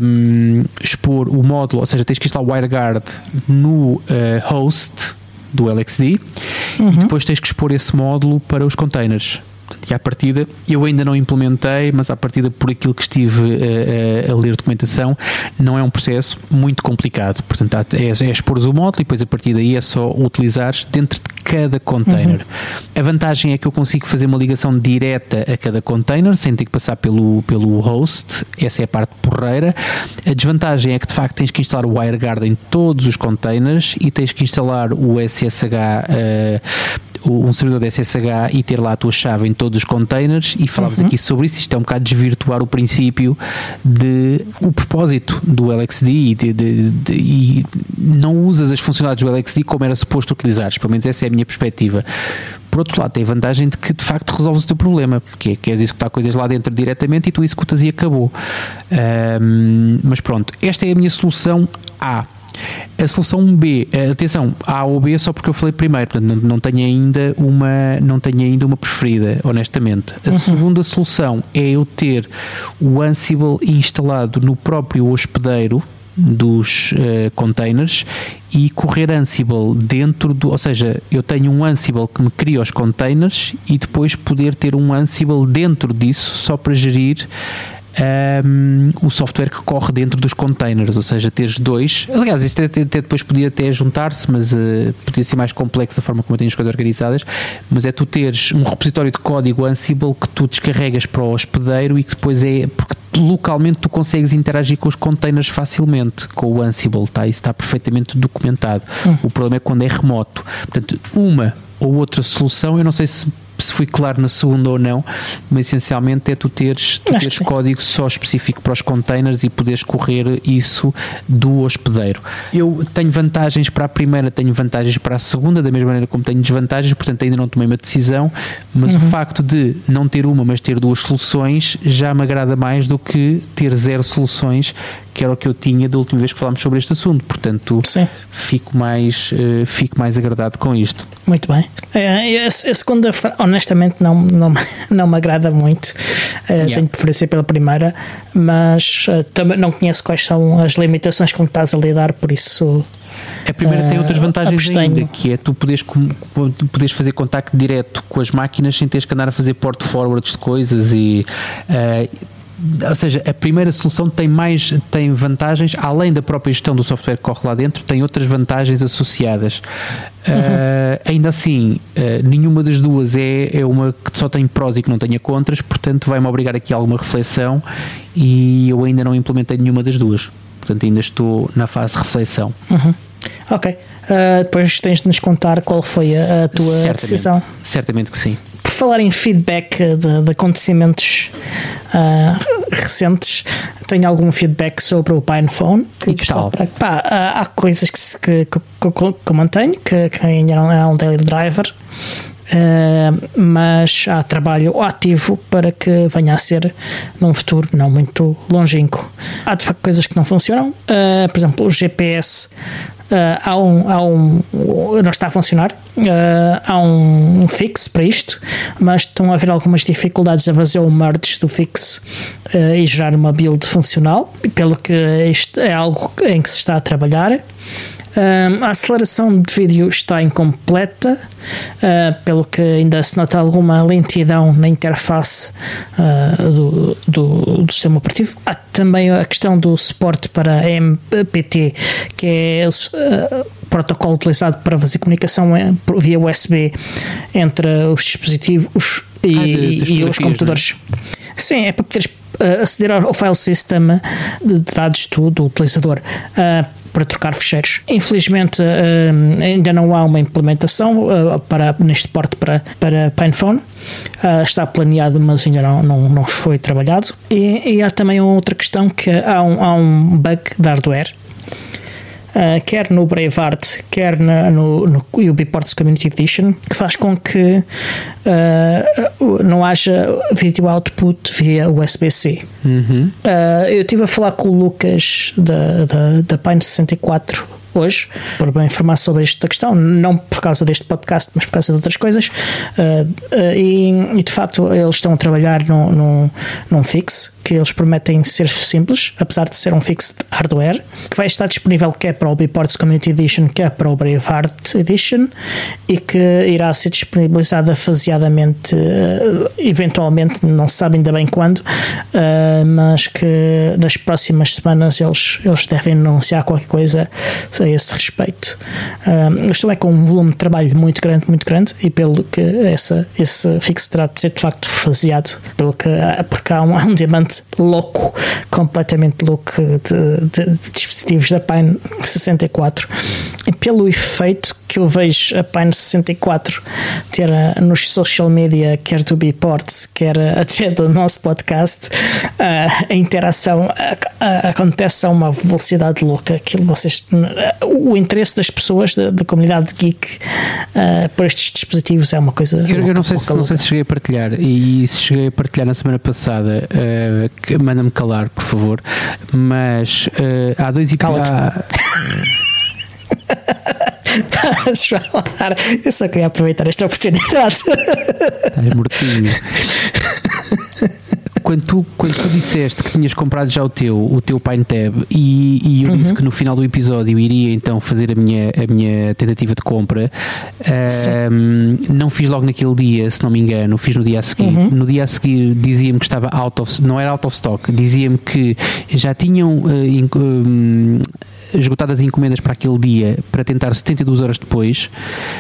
um, expor o módulo, ou seja, tens que instalar o WireGuard no uh, host do LXD uhum. e depois tens que expor esse módulo para os containers. E à partida, eu ainda não implementei, mas à partida, por aquilo que estive a, eh, a, a ler documentação, não é um processo muito complicado. Portanto, é, é expor o módulo e depois a partir daí é só utilizar dentro de cada container. Uhum. A vantagem é que eu consigo fazer uma ligação direta a cada container sem ter que passar pelo, pelo host. Essa é a parte porreira. A desvantagem é que de facto tens que instalar o WireGuard em todos os containers e tens que instalar o SSH. Uh, um servidor de SSH e ter lá a tua chave em todos os containers e falávamos uhum. aqui sobre isso, isto é um bocado desvirtuar o princípio de o propósito do LXD e, de, de, de, e não usas as funcionalidades do LXD como era suposto utilizares, pelo menos essa é a minha perspectiva. Por outro lado, tem a vantagem de que de facto resolves o teu problema, porque é, queres executar coisas lá dentro diretamente e tu executas e acabou. Um, mas pronto, esta é a minha solução A. A solução B, eh, atenção, A ou B só porque eu falei primeiro, portanto não, não tenho ainda uma, não tenho ainda uma preferida, honestamente. A uhum. segunda solução é eu ter o Ansible instalado no próprio hospedeiro dos uh, containers e correr Ansible dentro do, ou seja, eu tenho um Ansible que me cria os containers e depois poder ter um Ansible dentro disso só para gerir um, o software que corre dentro dos containers, ou seja, teres dois. Aliás, isto até, até depois podia até juntar-se, mas uh, podia ser mais complexo a forma como eu tenho as coisas organizadas. Mas é tu teres um repositório de código Ansible que tu descarregas para o hospedeiro e que depois é. Porque localmente tu consegues interagir com os containers facilmente com o Ansible, tá? Isso está perfeitamente documentado. Hum. O problema é quando é remoto. Portanto, uma ou outra solução, eu não sei se se fui claro na segunda ou não, mas essencialmente é tu teres, tu teres código só específico para os containers e poderes correr isso do hospedeiro. Eu tenho vantagens para a primeira, tenho vantagens para a segunda, da mesma maneira como tenho desvantagens, portanto ainda não tomei uma decisão, mas uhum. o facto de não ter uma, mas ter duas soluções já me agrada mais do que ter zero soluções que era o que eu tinha da última vez que falámos sobre este assunto. Portanto, Sim. fico mais, uh, fico mais agradado com isto. Muito bem. É, a, a segunda, honestamente, não, não, não me agrada muito. Uh, yeah. Tenho preferência pela primeira, mas uh, também não conheço quais são as limitações com que estás a lidar, por isso. A primeira tem outras vantagens ainda, que é tu poderes, poderes fazer contacto direto com as máquinas sem teres que andar a fazer port forwards de coisas e uh, ou seja, a primeira solução tem mais tem vantagens, além da própria gestão do software que corre lá dentro, tem outras vantagens associadas. Uhum. Uh, ainda assim, uh, nenhuma das duas é, é uma que só tem prós e que não tenha contras, portanto, vai-me obrigar aqui a alguma reflexão e eu ainda não implementei nenhuma das duas. Portanto, ainda estou na fase de reflexão. Uhum. Ok. Uh, depois tens de nos contar qual foi a, a tua certamente, decisão. Certamente que sim. Por falar em feedback de, de acontecimentos uh, recentes, tenho algum feedback sobre o PinePhone. E que tal? Pá, há coisas que, que, que, que, eu mantenho, que, que ainda não é um daily driver. Uh, mas há trabalho ativo para que venha a ser num futuro não muito longínquo. Há de facto coisas que não funcionam, uh, por exemplo, o GPS há, um, há um. Não está a funcionar. Uh, há um, fix para isto, mas estão a haver algumas dificuldades a fazer o merge do fix uh, e gerar uma build funcional, pelo que isto é algo em que se está a trabalhar. Um, a aceleração de vídeo está incompleta, uh, pelo que ainda se nota alguma lentidão na interface uh, do, do, do, sistema operativo. Há também a questão do suporte para MPT, que é uh, protocolo utilizado para fazer comunicação via USB entre os dispositivos e, ah, de, de e os computadores. Sim, é para poderes aceder ao file system de dados do, do utilizador. Uh, para trocar fecheiros. Infelizmente uh, ainda não há uma implementação uh, para, neste porte para, para PinePhone. Uh, está planeado, mas ainda não, não, não foi trabalhado. E, e há também outra questão que há um, há um bug de hardware Uh, quer no Braveheart, quer na, no, no Ubiports Community Edition, que faz com que uh, não haja vídeo output via USB-C. Uhum. Uh, eu estive a falar com o Lucas da, da, da Pine 64 hoje para informar sobre esta questão, não por causa deste podcast, mas por causa de outras coisas. Uh, uh, e, e, de facto, eles estão a trabalhar num, num, num fixe que eles prometem ser simples, apesar de ser um fixe de hardware, que vai estar disponível quer para o Biports Community Edition, quer para o Braveheart Edition, e que irá ser disponibilizada faseadamente, uh, eventualmente, não se sabe ainda bem quando, mas que nas próximas semanas eles, eles devem anunciar qualquer coisa a esse respeito. Um, a questão é com um volume de trabalho muito grande, muito grande, e pelo que essa, esse fixo terá de ser de facto faseado, pelo que, porque há um, há um diamante louco, completamente louco de, de, de dispositivos da Pine 64, e pelo efeito que eu vejo a Pine 64 ter nos social media, quer do Biports, quer até do nosso podcast, a interação acontece a uma velocidade louca. Aquilo vocês, o interesse das pessoas da, da comunidade geek por estes dispositivos é uma coisa. Eu, louca, eu não, sei se, não sei se cheguei a partilhar, e se cheguei a partilhar na semana passada, uh, manda-me calar, por favor. Mas uh, há dois episódios. Estás a falar. Eu só queria aproveitar esta oportunidade. Estás mortinho. Quando tu, quando tu disseste que tinhas comprado já o teu, o teu Pine Tab e, e eu uhum. disse que no final do episódio iria então fazer a minha, a minha tentativa de compra, um, não fiz logo naquele dia, se não me engano, fiz no dia a seguir. Uhum. No dia a seguir dizia-me que estava out of, não era out of stock, dizia-me que já tinham uh, um, esgotadas as encomendas para aquele dia para tentar 72 horas depois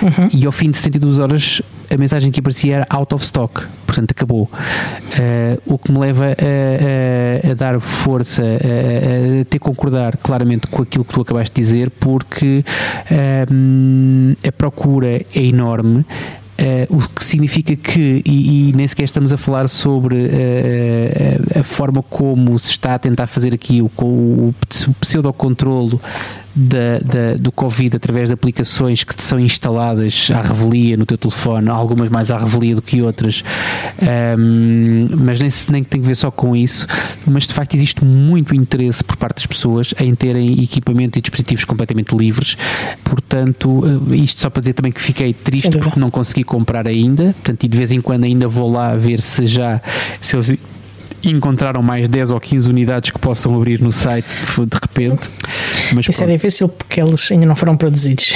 uhum. e ao fim de 72 horas a mensagem que aparecia era out of stock, portanto acabou. Uh, o que me leva a, a, a dar força, a, a, ter concordar claramente com aquilo que tu acabaste de dizer, porque uh, a procura é enorme. Uh, o que significa que, e, e, nem sequer estamos a falar sobre uh, a forma como se está a tentar fazer aqui o, o, o pseudocontrolo da, da, do Covid através de aplicações que te são instaladas à revelia no teu telefone, algumas mais à revelia do que outras, um, mas nem, nem tem que ver só com isso, mas de facto existe muito interesse por parte das pessoas em terem equipamento e dispositivos completamente livres, portanto, eh, isto só para dizer também que fiquei triste porque não consegui comprar ainda, portanto, e de vez em quando ainda vou lá ver se já se eles encontraram mais 10 ou 15 unidades que possam abrir no site de repente. Mas Isso é pronto. é difícil porque eles ainda não foram produzidos.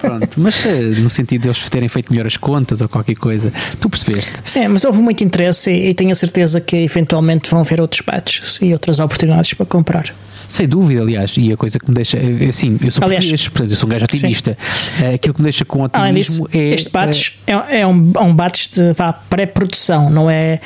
Pronto, mas eh, no sentido de eles terem feito melhor as contas ou qualquer coisa, tu percebeste? Sim, mas houve muito interesse e, e tenho a certeza que eventualmente vão haver outros patches e outras oportunidades para comprar. Sem dúvida, aliás, e a coisa que me deixa. É, assim, eu sou aliás, português, portanto, eu sou um gajo otimista. Sim. É, aquilo que me deixa com otimismo disso, é. Este batch é, é, é um, um batch de pré-produção, não é?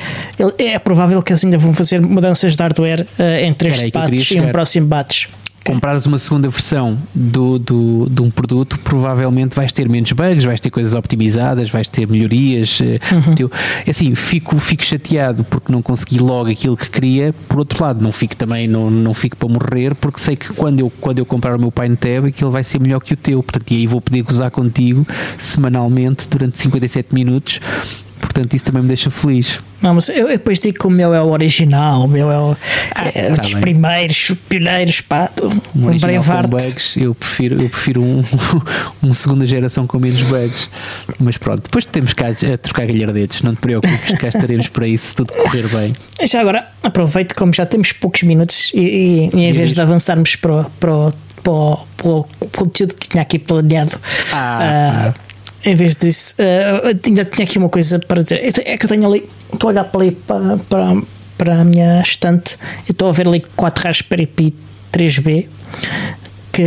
É provável que eles ainda vão fazer mudanças de hardware uh, entre este batch e um próximo batch comprares uma segunda versão do, do, de um produto, provavelmente vais ter menos bugs, vais ter coisas optimizadas, vais ter melhorias. Eh, uhum. Teu, é assim, fico, fico chateado porque não consegui logo aquilo que queria. Por outro lado, não fico também, não, não fico para morrer, porque sei que quando eu, quando eu comprar o meu Pine Tab, aquilo vai ser melhor que o teu. Portanto, e aí vou poder gozar contigo semanalmente durante 57 minutos portanto isso também me deixa feliz. Não, mas eu, depois digo que o meu é o original, o meu é, o, ah, é tá dos bem. primeiros, pioneiros, pá, um, um com bugs, eu prefiro, eu prefiro um, um segunda geração com menos bugs. Mas pronto, depois temos cá a trocar galhardetes, não te preocupes, cá estaremos para isso, se tudo correr bem. Já agora, aproveito, como já temos poucos minutos, e, e, e em vez de avançarmos para, para, para, para o conteúdo que tinha aqui planeado. Ah, uh, em vez disso, uh, ainda tinha aqui uma coisa para dizer. É que eu tenho ali, estou a olhar para ali para, para, para a minha estante, e estou a ver ali 4 Raspberry Pi 3B que,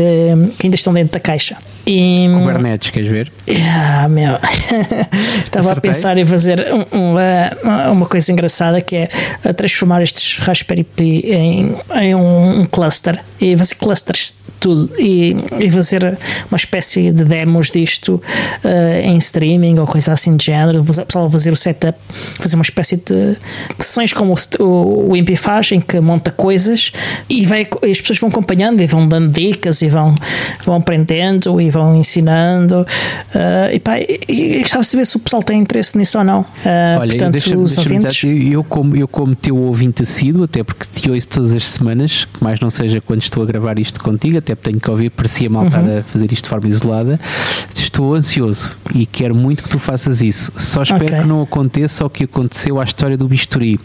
que ainda estão dentro da caixa. E, Kubernetes, queres ver? Ah, meu. Estava Acertei. a pensar em fazer um, um, uh, uma coisa engraçada que é uh, transformar estes Raspberry Pi em, em um, um cluster e fazer clusters tudo e, e fazer uma espécie de demos disto uh, em streaming ou coisa assim de género. O pessoal fazer o setup, fazer uma espécie de sessões como o, o, o Impi faz, em que monta coisas e, vai, e as pessoas vão acompanhando e vão dando dicas e vão, vão aprendendo e vão ensinando. Uh, e, pá, e, e gostava de saber se o pessoal tem interesse nisso ou não. Uh, Olha, portanto, deixa, os deixa ouvintes... Dizer, eu, como, eu, como teu ouvinte assíduo, até porque te ouço todas as semanas, mais não seja quando estou a gravar isto contigo, até tenho que ouvir, parecia mal estar uhum. a fazer isto de forma isolada. Estou ansioso e quero muito que tu faças isso. Só espero okay. que não aconteça o que aconteceu à história do bisturi.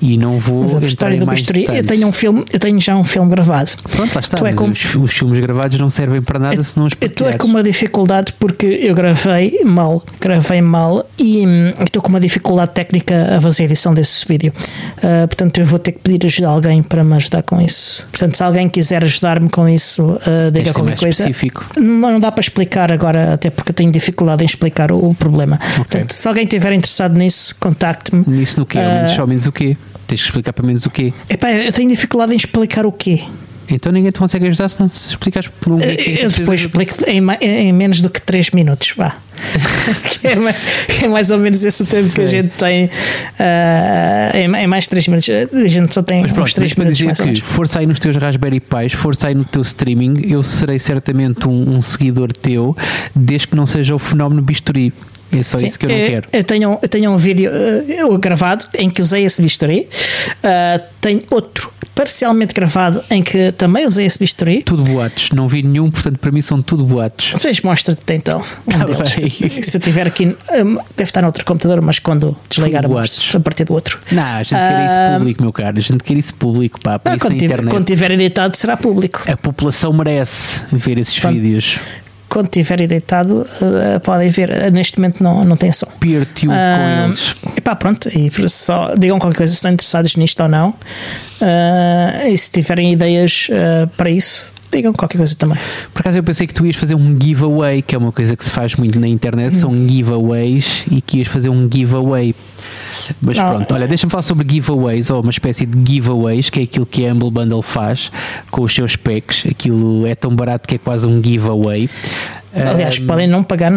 E não vou Mas a história do bisturi, eu tenho um filme, eu tenho já um filme gravado. Pronto, lá está, tu é como... os, os, filmes gravados não servem para nada se não os Estou é com uma dificuldade porque eu gravei mal, gravei mal e hum, estou com uma dificuldade técnica a fazer a edição desse vídeo. Uh, portanto, eu vou ter que pedir ajuda a alguém para me ajudar com isso. Portanto, se alguém quiser ajudar-me com isso, uh, diga qualquer coisa. Específico. Não, não dá para explicar agora, até porque eu tenho dificuldade em explicar o, o problema. Okay. Portanto, se alguém estiver interessado nisso, contacte-me. Nisso no quê? Uh, ao menos, ao menos o quê? Tens que explicar para menos o quê? Epá, eu tenho dificuldade em explicar o quê. Então ninguém te consegue ajudar se não se explicares por um é Eu depois explico em, em, menos do que 3 minutos, vá. é, mais, é, mais, ou menos esse o tempo Sim. que a gente tem. Uh, em, em, mais 3 minutos. A gente só tem Mas pronto, uns 3 minutos. dizer que força aí nos teus Raspberry Pis, força aí no teu streaming, eu serei certamente um, um seguidor teu, desde que não seja o fenómeno bisturi. É só Sim, isso que eu não eu, quero. Eu tenho, eu tenho um vídeo uh, gravado em que usei esse bisturi. Uh, tenho outro parcialmente gravado em que também usei esse bisturi. Tudo boatos, não vi nenhum, portanto para mim são tudo boatos. Vocês mostra-te então. Um tá deles. Se eu tiver aqui, um, deve estar no outro computador, mas quando desligar a, a partir do outro. Não, a gente quer isso ah, público, meu caro. A gente quer isso público, pá. Não, quando, tiver, quando tiver editado será público. A população merece ver esses quando, vídeos quando tiver editado, uh, podem ver. Neste momento não, não tem som. Peer-to uh, com eles. E pá, pronto. E só digam qualquer coisa se estão interessados nisto ou não. Uh, e se tiverem ideias uh, para isso, digam qualquer coisa também. Por acaso eu pensei que tu ias fazer um giveaway, que é uma coisa que se faz muito na internet, são giveaways, e que ias fazer um giveaway. Mas não, pronto, olha, deixa-me falar sobre giveaways, ou uma espécie de giveaways, que é aquilo que a Humble Bundle faz com os seus packs. Aquilo é tão barato que é quase um giveaway. Aliás, um, podem não pagar.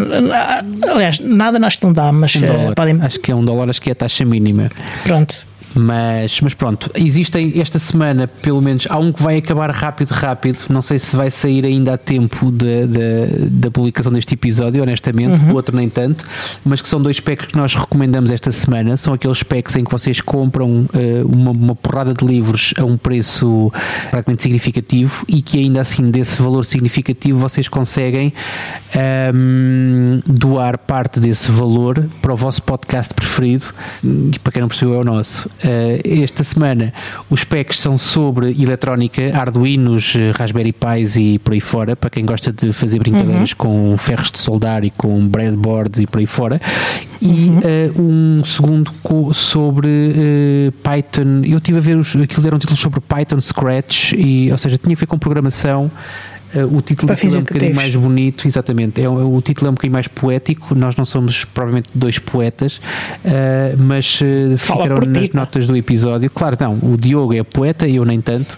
Aliás, nada nós não dá, mas um dólar, podem. Acho que é um dólar, acho que é a taxa mínima. Pronto. Mas, mas pronto, existem esta semana, pelo menos, há um que vai acabar rápido, rápido. Não sei se vai sair ainda a tempo de, de da publicação deste episódio, honestamente, uhum. o outro nem tanto, mas que são dois packs que nós recomendamos esta semana. São aqueles packs em que vocês compram uh, uma, uma porrada de livros a um preço praticamente significativo e que ainda assim, desse valor significativo, vocês conseguem um, ehm, doar parte desse valor para o vosso podcast preferido, e para quem não percebeu, é o nosso esta semana os packs são sobre eletrónica, Arduinos, Raspberry Pis e por aí fora, para quem gosta de fazer brincadeiras uhum. com ferros de soldar e com breadboards e por aí fora. E uhum. uh, um segundo sobre Python. Eu estive a ver os, aquilo eram títulos sobre Python, Scratch, e, ou seja, tinha a ver com programação Uh, o título é um bocadinho mais bonito, exatamente. É, o título é um bocadinho mais poético. Nós não somos provavelmente dois poetas, uh, mas uh, ficaram nas ti, notas do episódio. Claro, não, o Diogo é poeta, eu nem tanto.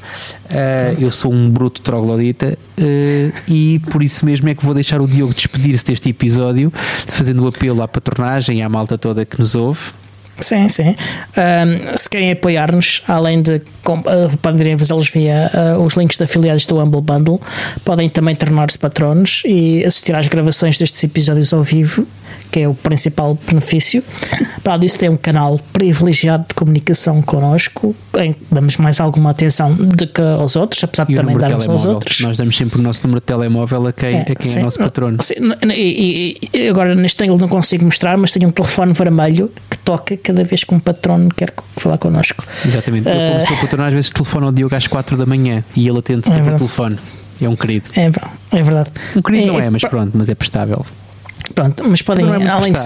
eu sou um bruto troglodita e por isso mesmo é que vou deixar o Diogo despedir-se deste episódio, fazendo o apelo à patronagem e à malta toda que nos ouve. Sim, sim. Um, se querem apoiar-nos, além de uh, poderem fazê-los via uh, os links de afiliados do Humble Bundle, podem também tornar-se patronos e assistir às gravações destes episódios ao vivo que é o principal benefício. Para disso, tem um canal privilegiado de comunicação connosco, em que damos mais alguma atenção do que aos outros, apesar de também darmos aos outros. Nós damos sempre o nosso número de telemóvel a quem é, a quem é nosso patrono. Sim, e, e, agora, neste ele não consigo mostrar, mas tenho um telefone vermelho que toca cada vez que um patrono quer falar connosco. Exatamente. Eu, como uh, sou patrono, às vezes telefono ao Diogo às 4 da manhã e ele atende sempre é o telefone. É um querido. É, é verdade. Um querido é, não é, mas pronto, mas é prestável. Pronto, mas podem, não é além de.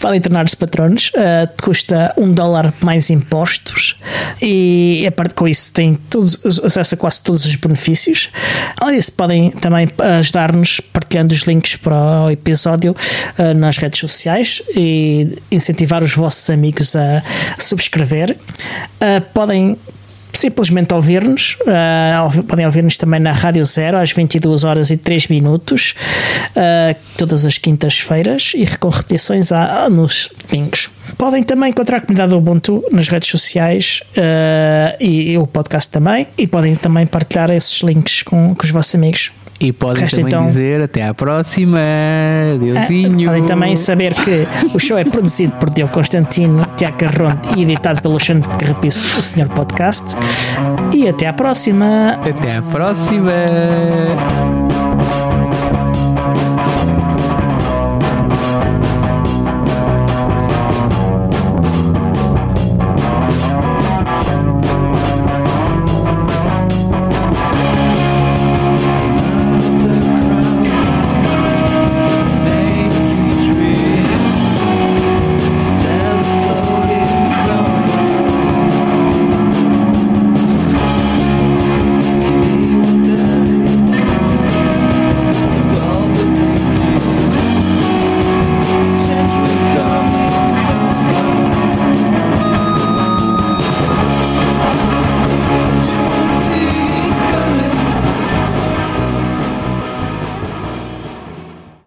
Podem tornar-se patronos, uh, custa um dólar mais impostos e a parte com isso têm todos, acesso a quase todos os benefícios. Além disso, podem também ajudar-nos partilhando os links para o episódio uh, nas redes sociais e incentivar os vossos amigos a subscrever. Uh, podem simplesmente ouvir-nos. Uh, podem ouvir-nos também na Rádio Zero às 22 horas e 3 minutos, uh, todas as quintas-feiras e com repetições a, nos domingos. Podem também encontrar a comunidade Ubuntu nas redes sociais uh, e, e, o podcast também. E podem também partilhar esses links com, com os vossos amigos. E podem também então, dizer até à próxima. Deusinho. podem também saber que o show é produzido por Diogo Constantino, Tiago Carronte e editado pelo Xande Carrapiço, o Senhor Podcast. E até à próxima. Até à próxima.